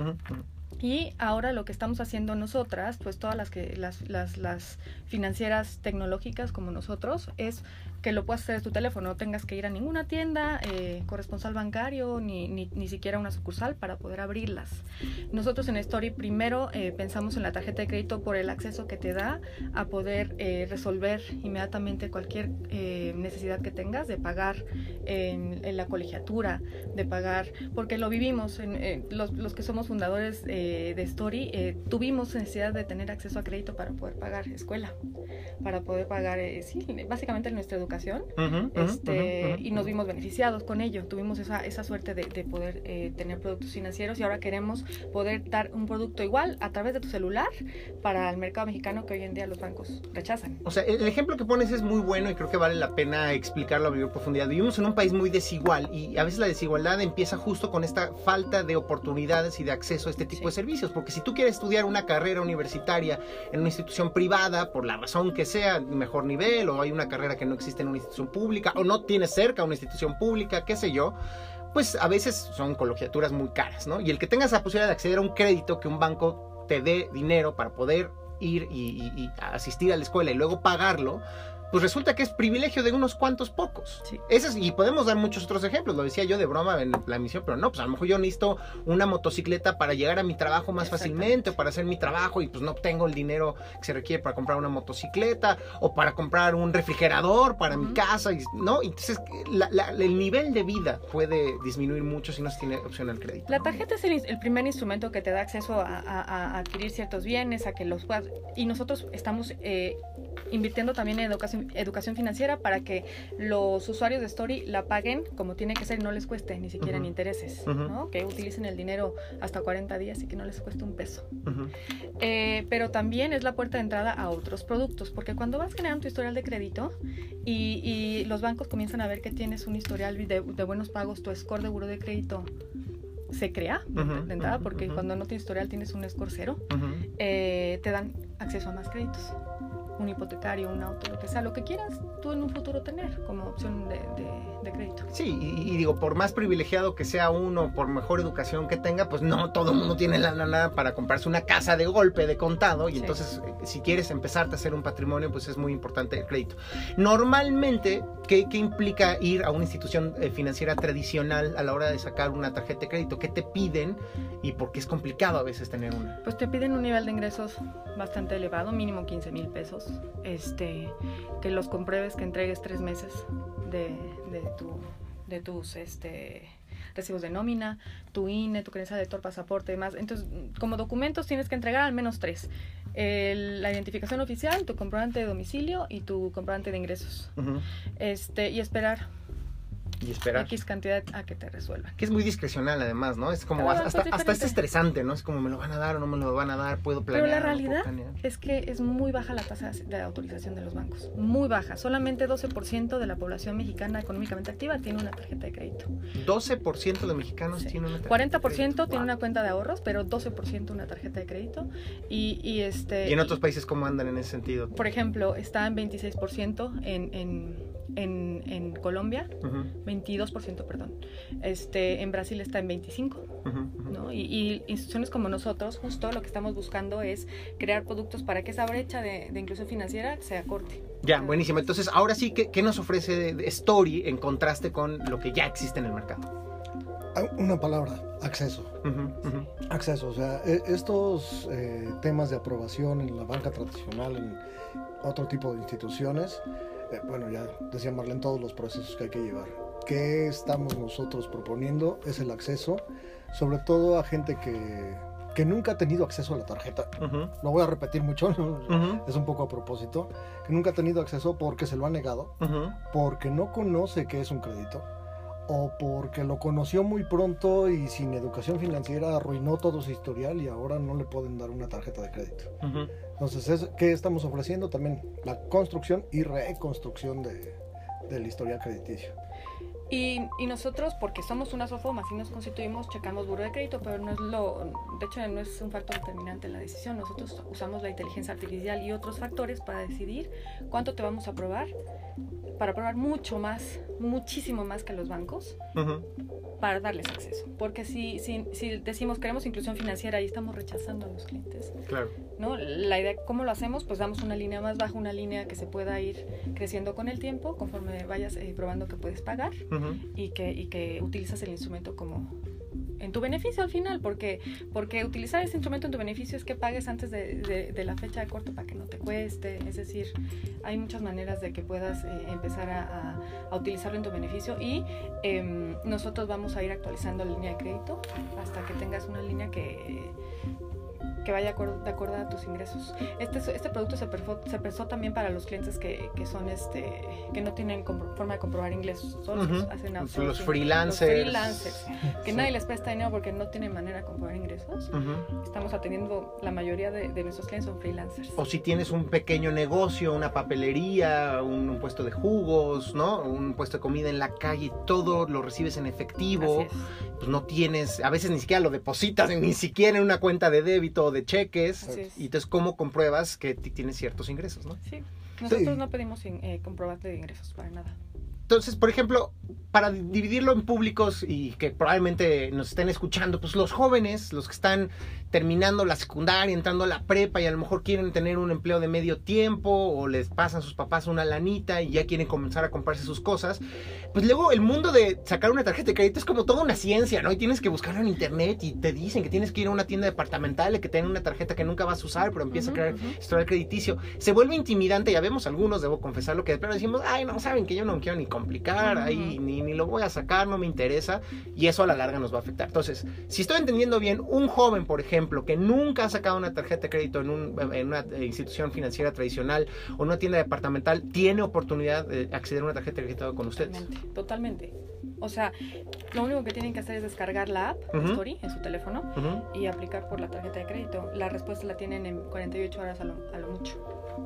Y ahora lo que estamos haciendo nosotras, pues todas las que las, las, las financieras tecnológicas como nosotros, es que lo puedas hacer de tu teléfono, no tengas que ir a ninguna tienda, eh, corresponsal bancario, ni, ni, ni siquiera una sucursal para poder abrirlas. Nosotros en Story primero eh, pensamos en la tarjeta de crédito por el acceso que te da a poder eh, resolver inmediatamente cualquier eh, necesidad que tengas de pagar en, en la colegiatura, de pagar, porque lo vivimos, en, eh, los, los que somos fundadores eh, de Story, tuvimos necesidad de tener acceso a crédito para poder pagar escuela, para poder pagar, sí, básicamente nuestra educación. Ujú, Este, y nos vimos beneficiados con ello. Tuvimos esa, esa suerte de, de poder eh, tener productos financieros y ahora queremos poder dar un producto igual a través de tu celular para el mercado mexicano que hoy en día los bancos rechazan. O sea, el el ejemplo que pones es muy bueno y creo que vale la pena explicarlo a mayor profundidad. Vivimos en un país muy desigual y a veces la desigualdad empieza justo con esta falta de oportunidades y de acceso a este tipo Sí. de servicios. Porque si tú quieres estudiar una carrera universitaria en una institución privada, por la razón que sea, mejor nivel, o hay una carrera que no existe una institución pública, o no tienes cerca una institución pública, qué sé yo, pues a veces son colegiaturas muy caras, ¿no? Y el que tengas la posibilidad de acceder a un crédito que un banco te dé dinero para poder ir y asistir a la escuela y luego pagarlo, pues resulta que es privilegio de unos cuantos pocos. Sí. Ese es- y podemos dar muchos otros ejemplos, lo decía yo de broma en la emisión, pero no, pues a lo mejor yo necesito una motocicleta para llegar a mi trabajo más fácilmente o para hacer mi trabajo y pues no tengo el dinero que se requiere para comprar una motocicleta o para comprar un refrigerador para mi casa, y, ¿no? Entonces la- la- el nivel de vida puede disminuir mucho si no se tiene opción al crédito. La tarjeta es el primer instrumento que te da acceso a, a- a adquirir ciertos bienes, a que los puedas... Y nosotros estamos eh, invirtiendo también en educación, educación financiera para que los usuarios de Story la paguen como tiene que ser y no les cueste ni siquiera en intereses. Que utilicen el dinero hasta 40 días y que no les cueste un peso. Eh, pero también es la puerta de entrada a otros productos, porque cuando vas generando tu historial de crédito y, y los bancos comienzan a ver que tienes un historial de, de buenos pagos, tu score de buro de crédito se crea de, Ujú, de entrada, ujú, porque cuando no tienes historial tienes un score cero, eh, te dan acceso a más créditos. Un hipotecario, un auto, lo que sea, lo que quieras tú en un futuro tener como opción de, de- de crédito. Sí, y, y digo, por más privilegiado que sea uno, por mejor educación que tenga, pues no todo el mundo tiene la lana para comprarse una casa de golpe, de contado, y Sí. entonces eh, si quieres empezarte a hacer un patrimonio, pues es muy importante el crédito. Normalmente, ¿qué, qué implica ir a una institución eh, financiera tradicional a la hora de sacar una tarjeta de crédito? ¿Qué te piden? Y por qué es complicado a veces tener una. Pues te piden un nivel de ingresos bastante elevado, mínimo 15 mil pesos. Este, que los compruebes, que entregues tres meses de, de, tu, de tus este, recibos de nómina, tu INE, tu credencial de lector, pasaporte y demás. Entonces, como documentos tienes que entregar al menos tres. El- la identificación oficial, tu comprobante de domicilio y tu comprobante de ingresos. Este, y esperar Y esperar. X cantidad a que te resuelvan. Que es muy discrecional además, ¿no? Es como hasta, es hasta es diferente. estresante, ¿no? Es como me lo van a dar o no me lo van a dar, puedo Pero planear. la no puedo realidad es que es muy baja la tasa de autorización de los bancos. Muy baja. Solamente 12% de la población mexicana económicamente activa tiene una tarjeta de crédito. 12% de los mexicanos Sí. tienen una tarjeta 40% de crédito. tiene Wow. una cuenta de ahorros, pero 12% una tarjeta de crédito. Y, y este. ¿Y en otros países cómo andan en ese sentido? Por ejemplo, está en 26% en, en, en, en Colombia, Ujú, 22%, perdón. Este, en Brasil está en 25%. ujú, ujú. ¿no? Y, y instituciones como nosotros, justo lo que estamos buscando es crear productos para que esa brecha de, de inclusión financiera se acorte. Ya, buenísimo. Entonces, ahora sí, ¿qué, qué nos ofrece Story en contraste con lo que ya existe en el mercado? Ah, Una palabra, acceso. Acceso, o sea, e- estos eh, temas de aprobación en la banca tradicional, en otro tipo de instituciones, eh, bueno, ya decía Marlene todos los procesos que hay que llevar. ¿Qué estamos nosotros proponiendo? Es el acceso, sobre todo a gente que, que nunca ha tenido acceso a la tarjeta. Lo voy a repetir mucho, es un poco a propósito, que nunca ha tenido acceso porque se lo ha negado, porque no conoce qué es un crédito o porque lo conoció muy pronto y sin educación financiera arruinó todo su historial y ahora no le pueden dar una tarjeta de crédito. Entonces, es, ¿qué estamos ofreciendo? También la construcción y reconstrucción de, del historial crediticio. Y, y nosotros, porque somos una SOFOM, así nos constituimos, checamos buro de crédito, pero no es lo, de hecho no es un factor determinante en la decisión. Nosotros usamos la inteligencia artificial y otros factores para decidir cuánto te vamos a aprobar, para aprobar mucho más, muchísimo más que los bancos, Ujú. Para darles acceso. Porque si, si, si decimos queremos inclusión financiera y estamos rechazando a los clientes, Claro. ¿no? La idea, ¿cómo lo hacemos? Pues damos una línea más baja, una línea que se pueda ir creciendo con el tiempo, conforme vayas eh, probando que puedes pagar y que, y que utilizas el instrumento como en tu beneficio al final, porque, porque utilizar ese instrumento en tu beneficio es que pagues antes de, de- de la fecha de corto para que no te cueste, es decir, hay muchas maneras de que puedas eh, empezar a, a- a utilizarlo en tu beneficio y em, nosotros vamos a ir actualizando la línea de crédito hasta que tengas una línea que que vaya de acuerdo a tus ingresos. Este, este producto se, perfo- se pensó también para los clientes que, que son este que no tienen compro- forma de comprobar ingresos. Todos Ujú. hacen Los freelancers. Los freelancers. Que Sí. nadie les presta dinero porque no tienen manera de comprobar ingresos. Ujú. Estamos atendiendo, la mayoría de, de nuestros clientes son freelancers. O si tienes un pequeño negocio, una papelería, un, un puesto de jugos, ¿no? Un puesto de comida en la calle, todo lo recibes en efectivo. Pues no tienes, a veces ni siquiera lo depositas, ni siquiera en una cuenta de débito o de cheques. Así es. Y entonces, ¿cómo compruebas que ti- tienes ciertos ingresos, no? Sí. Nosotros Sí. no pedimos eh, comprobante de ingresos para nada. Entonces, por ejemplo, para di- dividirlo en públicos y que probablemente nos estén escuchando, pues los jóvenes, los que están terminando la secundaria, entrando a la prepa y a lo mejor quieren tener un empleo de medio tiempo o les pasan sus papás una lanita y ya quieren comenzar a comprarse sus cosas, pues luego el mundo de sacar una tarjeta de crédito es como toda una ciencia, ¿no? Y tienes que buscarlo en internet y te dicen que tienes que ir a una tienda departamental y que tienen una tarjeta que nunca vas a usar, pero empieza a crear ujú. historial crediticio. Se vuelve intimidante, ya vemos algunos, debo confesarlo, que de plano decimos, ay, no, saben que yo no quiero ni complicar, ahí ni, ni lo voy a sacar, no me interesa, y eso a la larga nos va a afectar. Entonces, si estoy entendiendo bien, un joven, por ejemplo, que nunca ha sacado una tarjeta de crédito en, un- en una eh, institución financiera tradicional o en una tienda departamental, tiene oportunidad de acceder a una tarjeta de crédito con ustedes. Totalmente, totalmente. O sea, lo único que tienen que hacer es descargar la app. Story en su teléfono y aplicar por la tarjeta de crédito. La respuesta la tienen en 48 horas a lo, a lo mucho.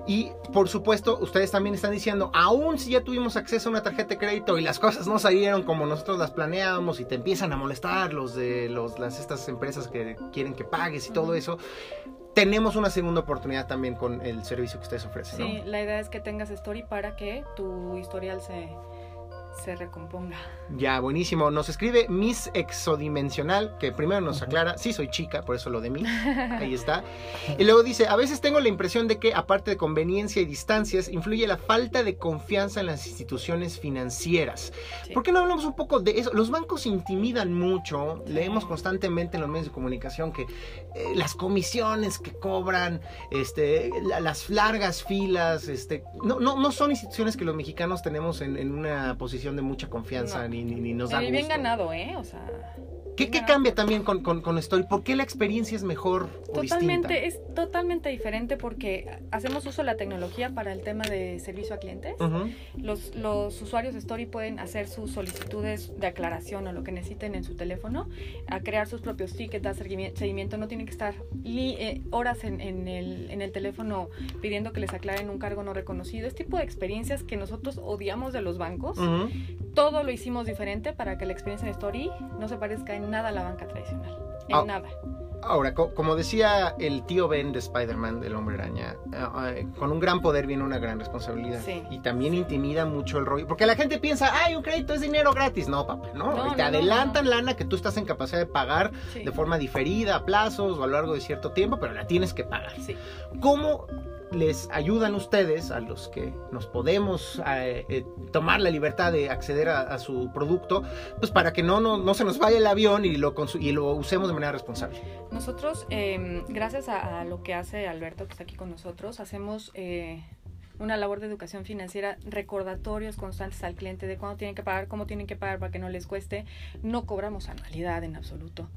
Y por supuesto, ustedes también están diciendo, aún si ya tuvimos acceso a una tarjeta de crédito y las cosas no salieron como nosotros las planeábamos y te empiezan a molestar los de los, las, estas empresas que quieren que pagues y todo eso, tenemos una segunda oportunidad también con el servicio que ustedes ofrecen. ¿no? Sí, la idea es que tengas Story para que tu historial se, se recomponga. Ya, buenísimo. Nos escribe Miss Exodimensional, que primero nos aclara, sí soy chica, por eso lo de mí. Ahí está. Y luego dice, a veces tengo la impresión de que, aparte de conveniencia y distancias, influye la falta de confianza en las instituciones financieras. Sí. ¿Por qué no hablamos un poco de eso? Los bancos intimidan mucho, leemos constantemente en los medios de comunicación que eh, las comisiones que cobran, este, la- las largas filas, este, no, no, no son instituciones que los mexicanos tenemos en, en una posición de mucha confianza No. ni, ni, ni nos da bien ganado, ¿eh? O sea, ¿Qué, qué cambia también con, con, con, Story? ¿Por qué la experiencia es mejor o totalmente, distinta? Es totalmente diferente porque hacemos uso de la tecnología para el tema de servicio a clientes. Uh -huh. los, los usuarios de Story pueden hacer sus solicitudes de aclaración o lo que necesiten en su teléfono, a crear sus propios tickets, dar seguimiento. No tienen que estar eh, horas en, en, el, en el teléfono pidiendo que les aclaren un cargo no reconocido. Este tipo de experiencias que nosotros odiamos de los bancos, Uh -huh. Todo lo hicimos diferente para que la experiencia en Story no se parezca en nada a la banca tradicional. En Ah. nada. Ahora, co- como decía el tío Ben de Spider-Man, del Hombre Araña, eh, eh, con un gran poder viene una gran responsabilidad. Sí. Y también intimida mucho el rollo. Porque la gente piensa, ay, un crédito es dinero gratis. No, papá, no. No, te no, adelantan no. lana que tú estás en capacidad de pagar Sí. de forma diferida, a plazos o a lo largo de cierto tiempo, pero la tienes que pagar. Sí. ¿Cómo les ayudan ustedes a los que nos podemos eh, eh, tomar la libertad de acceder a, su producto, pues para que no, no, no se nos vaya el avión y lo, y lo usemos de manera responsable? Nosotros, eh, gracias a, a lo que hace Alberto, que está aquí con nosotros, hacemos eh, una labor de educación financiera, recordatorios constantes al cliente de cuándo tienen que pagar, cómo tienen que pagar para que no les cueste. No cobramos anualidad en absoluto.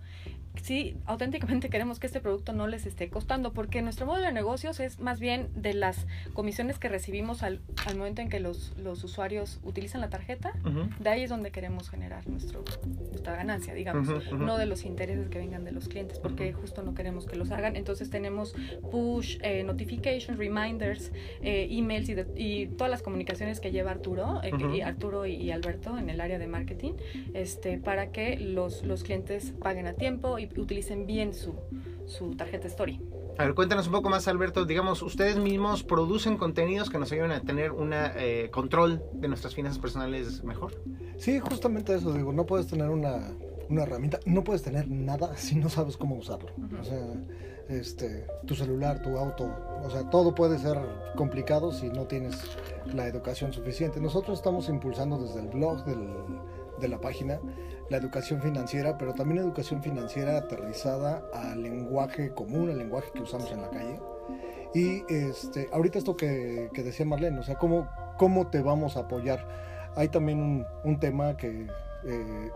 Sí, auténticamente queremos que este producto no les esté costando, porque nuestro modelo de negocios es más bien de las comisiones que recibimos al, al momento en que los, los usuarios utilizan la tarjeta, de ahí es donde queremos generar nuestro, nuestra ganancia, digamos no de los intereses que vengan de los clientes, porque justo no queremos que los hagan. Entonces tenemos push, eh, notifications, reminders, eh, emails y, de- y todas las comunicaciones que lleva Arturo, eh, y Arturo y, y Alberto en el área de marketing, este, para que los, los clientes paguen a tiempo y utilicen bien su, su tarjeta Story. A ver, cuéntanos un poco más, Alberto. Digamos, ustedes mismos producen contenidos que nos ayuden a tener un control de nuestras finanzas personales mejor. Sí, justamente eso, digo, no puedes tener una, una herramienta, no puedes tener nada si no sabes cómo usarlo. Ujú. O sea, este, tu celular, tu auto, o sea, todo puede ser complicado si no tienes la educación suficiente. Nosotros estamos impulsando desde el blog del- de la página la educación financiera, pero también educación financiera aterrizada al lenguaje común, al lenguaje que usamos en la calle. Y este, ahorita esto que, que decía Marlene, o sea, ¿cómo, ¿cómo te vamos a apoyar? Hay también un, tema que eh,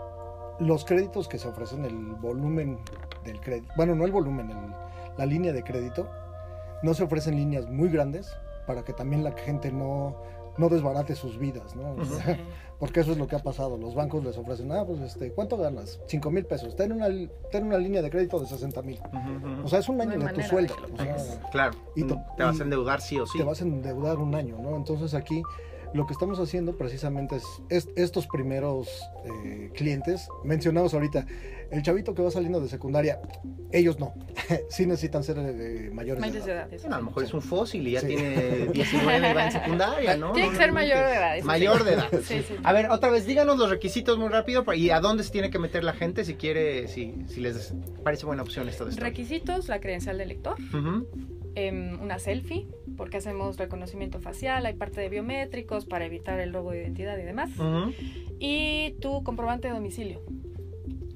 los créditos que se ofrecen, el volumen del crédito, bueno, no el volumen, la línea de crédito, no se ofrecen líneas muy grandes para que también la gente no, no desbarate sus vidas, ¿no? Porque eso es lo que ha pasado. Los bancos les ofrecen, ah, pues, este, ¿cuánto ganas? 5 mil pesos. Ten una, ten una línea de crédito de 60 mil. O sea, es un año de tu sueldo. o sea, pagues. Claro. Y to- te vas y- a endeudar sí o sí. te vas a endeudar un año, ¿no? Entonces aquí lo que estamos haciendo precisamente es, es- estos primeros eh, clientes, mencionamos ahorita, el chavito que va saliendo de secundaria, ellos no, sí necesitan ser eh, mayores, Mayores de edad. edad. Bueno, a lo mejor es un fósil y ya Sí. tiene 19 y va en secundaria, ¿no? Tiene que ser mayor de edad. Mayor de edad. Sí, sí. A ver, otra vez, díganos los requisitos muy rápido y a dónde se tiene que meter la gente si quiere, si, si les parece buena opción esto de Story. Requisitos, la credencial del lector, em, una selfie, porque hacemos reconocimiento facial, hay parte de biométricos para evitar el robo de identidad y demás, Ujú. y tu comprobante de domicilio.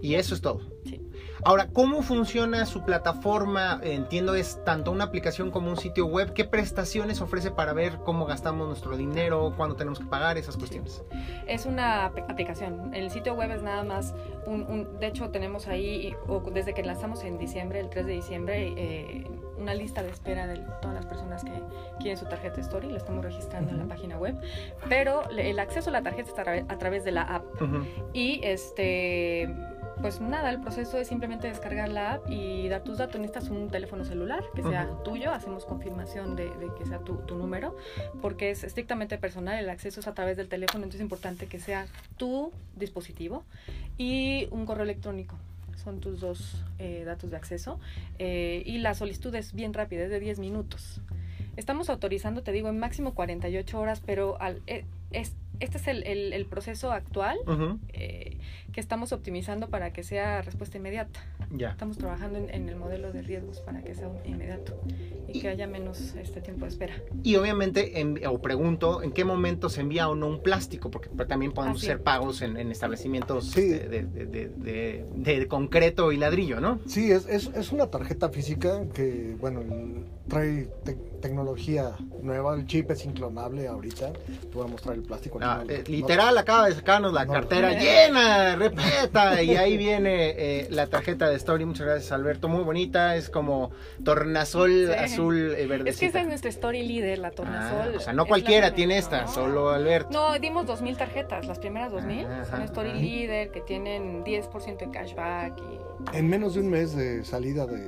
Y eso es todo. Sí. Ahora, ¿cómo funciona su plataforma? Entiendo, es tanto una aplicación como un sitio web. ¿Qué prestaciones ofrece para ver cómo gastamos nuestro dinero, cuándo tenemos que pagar, esas cuestiones? Es una ap- aplicación. El sitio web es nada más un, un- de hecho tenemos ahí, o desde que lanzamos en diciembre, el 3 de diciembre, eh, una lista de espera de todas las personas que quieren su tarjeta Story, la estamos registrando en la página web, pero el acceso a la tarjeta está a tra- a través de la app. Y este, pues nada, el proceso es simplemente descargar la app y dar tus datos. Necesitas un teléfono celular que sea tuyo, hacemos confirmación de, de que sea tu, tu número, porque es estrictamente personal, el acceso es a través del teléfono, entonces es importante que sea tu dispositivo y un correo electrónico. Son tus dos eh, datos de acceso. Eh, y la solicitud es bien rápida, es de 10 minutos. Estamos autorizando, te digo, en máximo 48 horas, pero al, eh, es, este es el, el- el proceso actual eh, que estamos optimizando para que sea respuesta inmediata. Ya. Estamos trabajando en, en el modelo de riesgos para que sea inmediato y Y- que haya menos este tiempo de espera. Y obviamente, en- o pregunto, ¿en qué momento se envía o no un plástico? Porque también podemos Así hacer pagos en, en establecimientos Sí. este, de, de- de- de- de concreto y ladrillo, ¿no? Sí, es, es, es una tarjeta física que, bueno, trae te- tecnología nueva, el chip es inclonable ahorita. Te voy a mostrar el plástico. Ah, No, eh, no- literal, acaba de sacarnos la no. cartera llena, repeta, y ahí viene eh, la tarjeta de Story. Muchas gracias, Alberto. Muy bonita, es como tornasol Sí. azul eh, Es que esa es nuestra story líder, la Ah, tornasol. o sea, no la cualquiera tiene esta, no. solo Alberto. No, dimos 2.000 tarjetas, las primeras 2.000 Ajá, son Story ajá. Leader, que tienen 10% de cashback y En menos de un mes de salida de,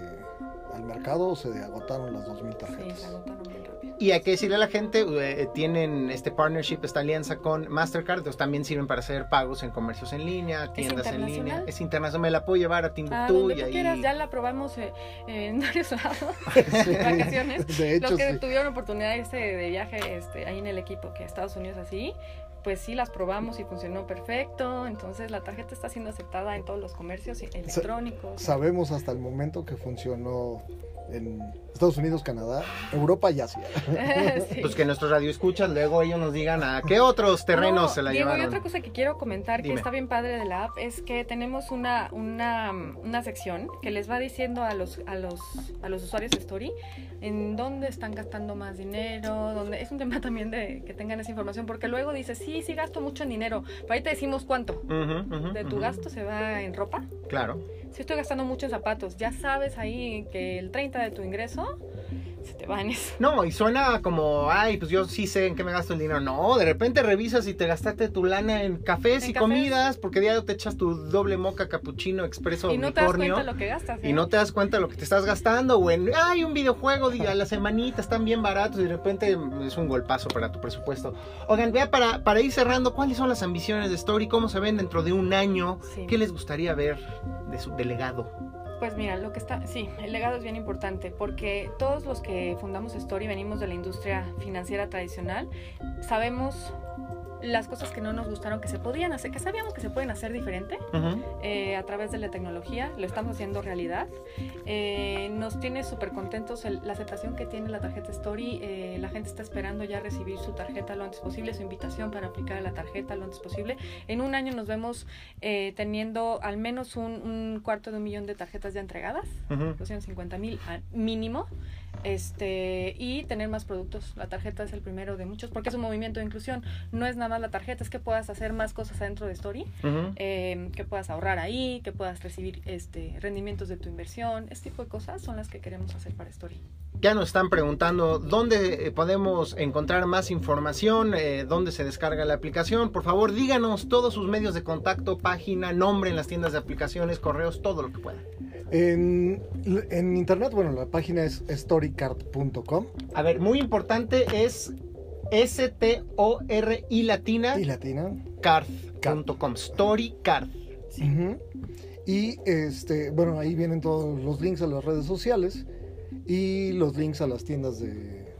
al mercado se agotaron las 2.000 sí, tarjetas. se agotaron. Y hay que decirle a la gente, eh, tienen este partnership, esta alianza con Mastercard, entonces también sirven para hacer pagos en comercios en línea, tiendas en línea. internacional? Es internacional, me la puedo llevar a A Timbuktu donde y ahí... quieras, ya la probamos eh, en varios lados, Sí, vacaciones. De hecho, Los que sí. tuvieron oportunidad de irse de viaje este, ahí en el equipo, que Estados Unidos así, pues sí las probamos y funcionó perfecto. Entonces la tarjeta está siendo aceptada en todos los comercios electrónicos. Sabemos hasta el momento que funcionó en Estados Unidos, Canadá, Europa y Asia. Sí. Pues que nuestros radioescuchas luego ellos nos digan a qué otros terrenos No, se la Diego, llevaron. y otra cosa que quiero comentar Dime. que está bien padre de la app es que tenemos una, una, una sección que les va diciendo a los, a los, a los usuarios de Story en dónde están gastando más dinero, dónde es un tema también de que tengan esa información, porque luego dices, sí, sí gasto mucho en dinero, pero ahí te decimos cuánto. De tu gasto se va en ropa. Claro. Si estoy gastando mucho en zapatos, ya sabes ahí que el 30 de tu ingreso se te va en eso. No, y suena como, ay, pues yo sí sé en qué me gasto el dinero. No, de repente revisas y te gastaste tu lana en cafés En y cafés. comidas, porque diario te echas tu doble moca, capuchino, expreso, Y no te das cuenta lo que gastas. ¿eh? Y no te das cuenta de lo que te estás gastando, o en, ay, un videojuego di- a la semanita, están bien baratos y de repente es un golpazo para tu presupuesto. Oigan, vea, para, para ir cerrando, ¿cuáles son las ambiciones de Story? ¿Cómo se ven dentro de un año? Sí. ¿Qué les gustaría ver de su delegado? Pues mira, lo que está, sí, el legado es bien importante porque todos los que fundamos Story venimos de la industria financiera tradicional, sabemos las cosas que no nos gustaron que se podían hacer, que sabíamos que se pueden hacer diferente eh, a través de la tecnología, lo estamos haciendo realidad. Eh, nos tiene súper contentos el- la aceptación que tiene la tarjeta Story, eh, la gente está esperando ya recibir su tarjeta lo antes posible, su invitación para aplicar a la tarjeta lo antes posible. En un año nos vemos eh, teniendo al menos un, un cuarto de un millón de tarjetas ya entregadas, Ujú. 250 mil mínimo. Este, y tener más productos. La tarjeta es el primero de muchos, porque es un movimiento de inclusión. No es nada más la tarjeta, es que puedas hacer más cosas adentro de Story eh, que puedas ahorrar ahí, que puedas recibir este rendimientos de tu inversión, este tipo de cosas son las que queremos hacer para Story. Ya nos están preguntando dónde eh, podemos encontrar más información, eh, dónde se descarga la aplicación. Por favor, díganos todos sus medios de contacto, página, nombre en las tiendas de aplicaciones, correos, todo lo que pueda. En, en internet, bueno, la página es storycard.com A ver, muy importante es S-T-O-R-I latina y latina. card.com, storycard. Ujú. Y este, bueno, ahí vienen todos los links a las redes sociales y los links a las tiendas de,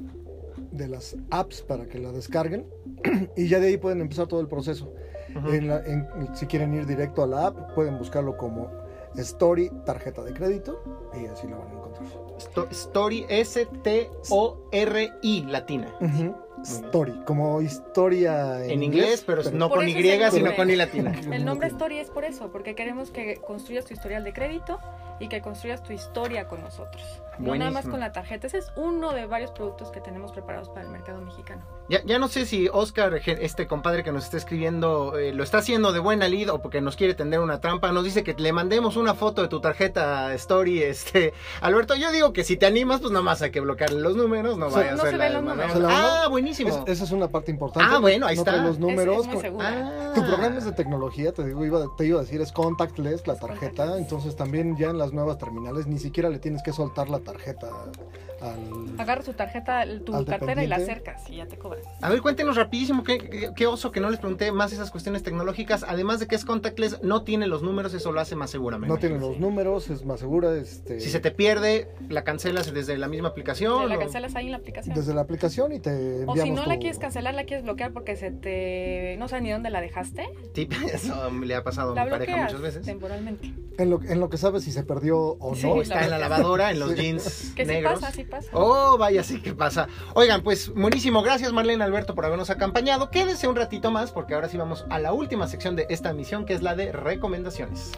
de las apps para que la descarguen. y ya de ahí pueden empezar todo el proceso. En la- en- si quieren ir directo a la app, pueden buscarlo como Story tarjeta de crédito y así lo van a encontrar. Sto- Story S-T-O-R-I latina. Ujú. Story, como historia en, En inglés, pero, no Por con Y, sino con I latina. El nombre Story es por eso, porque queremos que construyas tu historial de crédito y que construyas tu historia con nosotros. No nada más Buenísimo. con la tarjeta. Ese es uno de varios productos que tenemos preparados para el mercado mexicano. Ya, ya no sé si Oscar, este compadre que nos está escribiendo, eh, lo está haciendo de buena lid o porque nos quiere tender una trampa. Nos dice que le mandemos una foto de tu tarjeta Story. Este, Alberto, yo digo que si te animas, pues nada más hay que bloquearle los números. No vaya a ser se la ven los de números. Se la Ah, buenísimo. Es- esa es una parte importante. Ah, bueno, ahí No está. los números. Es- es muy con- segura. Ah. Tu programa es de tecnología, te digo, iba, te iba a decir, es contactless la tarjeta, contactless. entonces también ya en las nuevas terminales ni siquiera le tienes que soltar la tarjeta al... Agarras tu tarjeta, tu cartera y la acercas y ya te cobras. A ver, cuéntenos rapidísimo, ¿qué, qué, qué oso que no les pregunté más esas cuestiones tecnológicas. Además de que es contactless, no tiene los números, eso lo hace más segura. me No imagino. tiene los números, es más segura, este, Si se te pierde, la cancelas desde la misma aplicación. la o- cancelas ahí en la aplicación. desde la aplicación y te O si no la quieres cancelar, la quieres bloquear porque se te... no sabes ni dónde la dejaste, Sí, eso le ha pasado a mi pareja muchas veces. temporalmente. En lo, en lo que sabes si se perdió o Sí, no. Está en la la- lavadora, en los Sí. jeans Que sí negros. pasa, sí Oh, vaya, sí que pasa. Oigan, pues buenísimo. Gracias, Marlene Alberto, por habernos acompañado. Quédense un ratito más porque ahora sí vamos a la última sección de esta emisión, que es la de recomendaciones.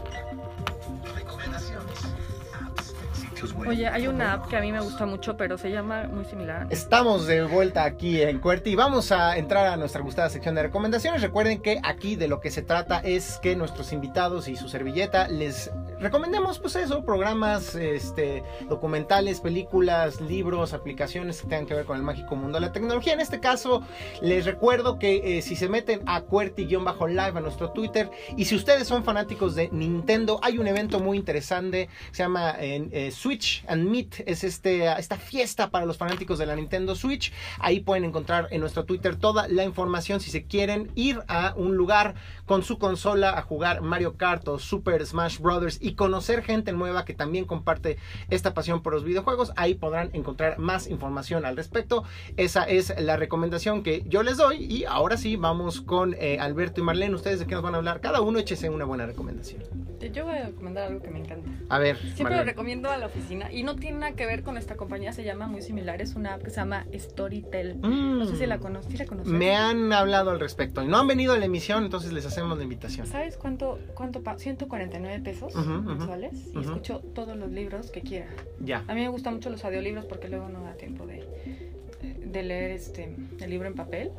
Oye, hay una app que a mí me gusta mucho, pero se llama muy similar. Estamos de vuelta aquí en Cuerti y vamos a entrar a nuestra gustada sección de recomendaciones. Recuerden que aquí de lo que se trata es que nuestros invitados y su servilleta les recomendemos pues eso, programas, este, documentales, películas, libros, aplicaciones que tengan que ver con el mágico mundo de la tecnología. En este caso, les recuerdo que eh, si se meten a Cuerti-live a nuestro Twitter y si ustedes son fanáticos de Nintendo, hay un evento muy interesante, se llama eh, Switch and Meet, es este, esta fiesta para los fanáticos de la Nintendo Switch. Ahí pueden encontrar en nuestro Twitter toda la información si se quieren ir a un lugar con su consola a jugar Mario Kart o Super Smash Brothers y conocer gente nueva que también comparte esta pasión por los videojuegos. Ahí podrán encontrar más información al respecto. Esa es la recomendación que yo les doy. Y ahora sí, vamos con eh, Alberto y Marlene. ¿Ustedes de qué nos van a hablar? Cada uno échese una buena recomendación. Yo voy a recomendar algo que me encanta. A ver. Siempre lo recomiendo a la oficina y no tiene nada que ver con esta compañía, se llama muy similar, es una app que se llama Storytel. No sé si la, conoces, la conoces. Me han hablado al respecto no han venido a la emisión, entonces les hacemos la invitación. ¿Sabes cuánto, cuánto 149 pesos mensuales y escucho todos los libros que quiera. Ya. A mí me gustan mucho los audiolibros porque luego no da tiempo de de leer este el libro en papel,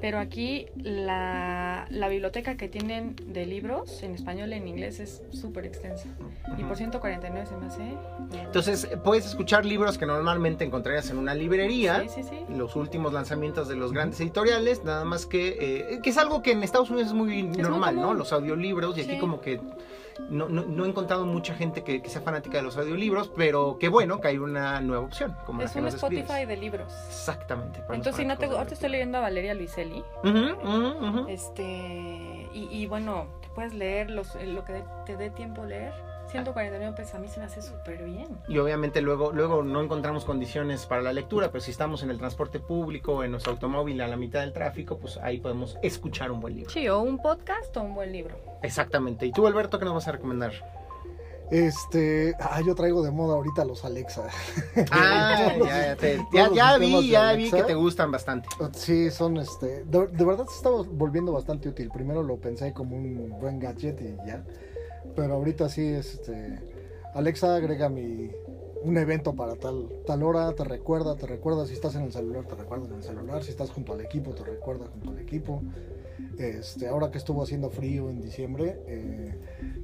pero aquí la, la, biblioteca que tienen de libros en español y en inglés es súper extensa. Y por 149 se me hace... Entonces, puedes escuchar libros que normalmente encontrarías en una librería, los últimos lanzamientos de los grandes editoriales, nada más que, eh, que es algo que en Estados Unidos es muy normal, ¿no? Los audiolibros, y aquí como que no, no, he encontrado mucha gente que, sea fanática de los audiolibros, pero qué bueno que hay una nueva opción. Como es un Spotify de libros. Exactamente. Entonces, si no te ahorita estoy leyendo a Valeria Luiselli. Este, y, y, bueno, te puedes leer los, lo que te dé tiempo leer 149 pesos a mí se me hace súper bien. Y obviamente luego, luego no encontramos condiciones para la lectura, pero si estamos en el transporte público, en nuestro automóvil, a la mitad del tráfico, pues ahí podemos escuchar un buen libro. Sí, o un podcast o un buen libro. Exactamente. ¿Y tú, Alberto, qué nos vas a recomendar? Este, ah, yo traigo de moda ahorita los Alexa. Ah, ya, ya, vi, ya vi que te gustan bastante. Sí, son este, de, de verdad se está volviendo bastante útil. Primero lo pensé como un buen gadget y ya pero ahorita sí, este, Alexa agrega mi, un evento para tal, tal hora, te recuerda, te recuerda si estás en el celular, te recuerda en el celular, si estás junto al equipo, te recuerda junto al equipo. Este, ahora que estuvo haciendo frío en diciembre, eh,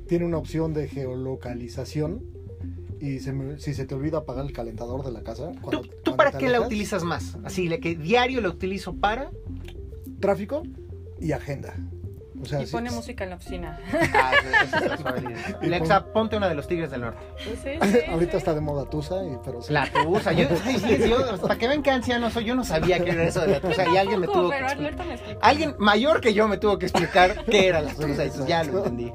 tiene una opción de geolocalización y si se te olvida apagar el calentador de la casa. ¿Tú, para qué la utilizas más? Así, que diario la utilizo para... Tráfico y agenda y pone música en la oficina. Ah, Alexa, ponte una de los Tigres del Norte. Pues Ahorita está de moda Tusa, y, pero La Tusa. Yo, para que ven qué anciano soy, yo no sabía qué era eso de la Tusa. Y alguien me tuvo que Alguien mayor que yo me tuvo que explicar qué era la Tusa. Y ya lo entendí.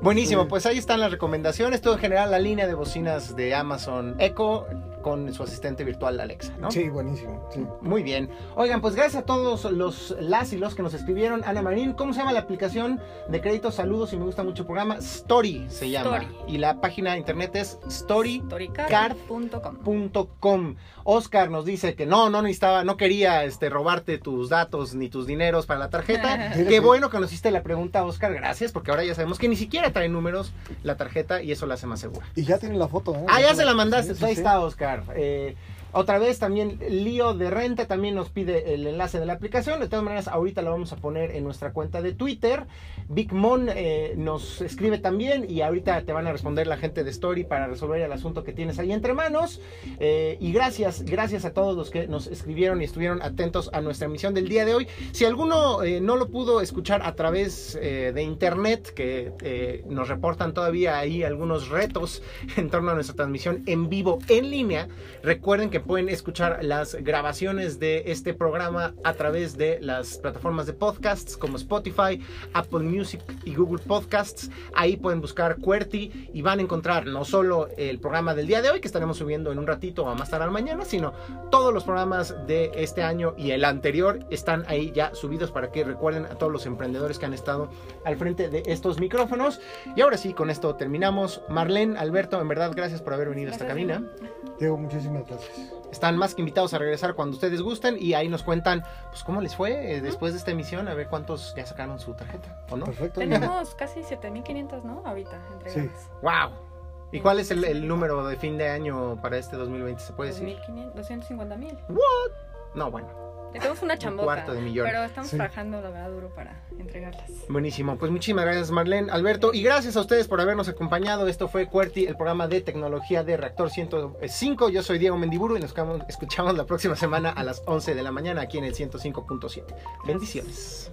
Buenísimo, pues ahí están las recomendaciones. Todo en general, la línea de bocinas de Amazon Echo con su asistente virtual Alexa, ¿no? Sí, buenísimo. Muy bien. Oigan, pues gracias a todos los las y los que nos escribieron. Ana Marín, ¿cómo se llama la aplicación de crédito? Saludos y me gusta mucho el programa. Story se llama. Y la página de internet es storycard.com. Oscar nos dice que no, no necesitaba, no quería este, robarte tus datos ni tus dineros para la tarjeta. Qué bueno que nos hiciste la pregunta, Oscar. Gracias, porque ahora ya sabemos que ni siquiera trae números la tarjeta y eso la hace más segura. Y ya tiene la foto, ¿eh? Ah, ya se la mandaste. Ahí está, Oscar. Eh, otra vez también Lío de Renta también nos pide el enlace de la aplicación. De todas maneras, ahorita lo vamos a poner en nuestra cuenta de Twitter. Big Mon eh, nos escribe también y ahorita te van a responder la gente de Story para resolver el asunto que tienes ahí entre manos. Eh, y gracias, gracias a todos los que nos escribieron y estuvieron atentos a nuestra emisión del día de hoy. Si alguno no lo pudo escuchar a través de internet, que nos reportan todavía ahí algunos retos en torno a nuestra transmisión en vivo en línea, recuerden que pueden escuchar las grabaciones de este programa a través de las plataformas de podcasts como Spotify, Apple Music y Google Podcasts. Ahí pueden buscar QWERTY y van a encontrar no solo el programa del día de hoy que estaremos subiendo en un ratito o más tarde mañana, sino todos los programas de este año y el anterior están ahí ya subidos para que recuerden a todos los emprendedores que han estado al frente de estos micrófonos. Y ahora sí, con esto terminamos. Marlene, Alberto, en verdad, gracias por haber venido a esta cabina. Diego, muchísimas gracias. Están más que invitados a regresar cuando ustedes gusten y ahí nos cuentan pues cómo les fue eh, después de esta emisión, a ver cuántos ya sacaron su tarjeta, ¿o no? Perfecto. Tenemos casi 7500, ¿no? Ahorita entregadas. Sí. ¡Wow! ¿Y cuál es el, el número de fin de año para este 2020? ¿Se puede decir? 2.500, 250 mil. No, bueno. Tenemos una Un chambota. cuarto de millón. Pero estamos Sí. trabajando, la verdad, duro para entregarlas. Buenísimo. Pues muchísimas gracias, Marlene, Alberto. Y gracias a ustedes por habernos acompañado. Esto fue QWERTY, el programa de tecnología de Reactor 105. Yo soy Diego Mendiburu y nos escuchamos- escuchamos la próxima semana a las 11 de la mañana aquí en el 105.7. Bendiciones.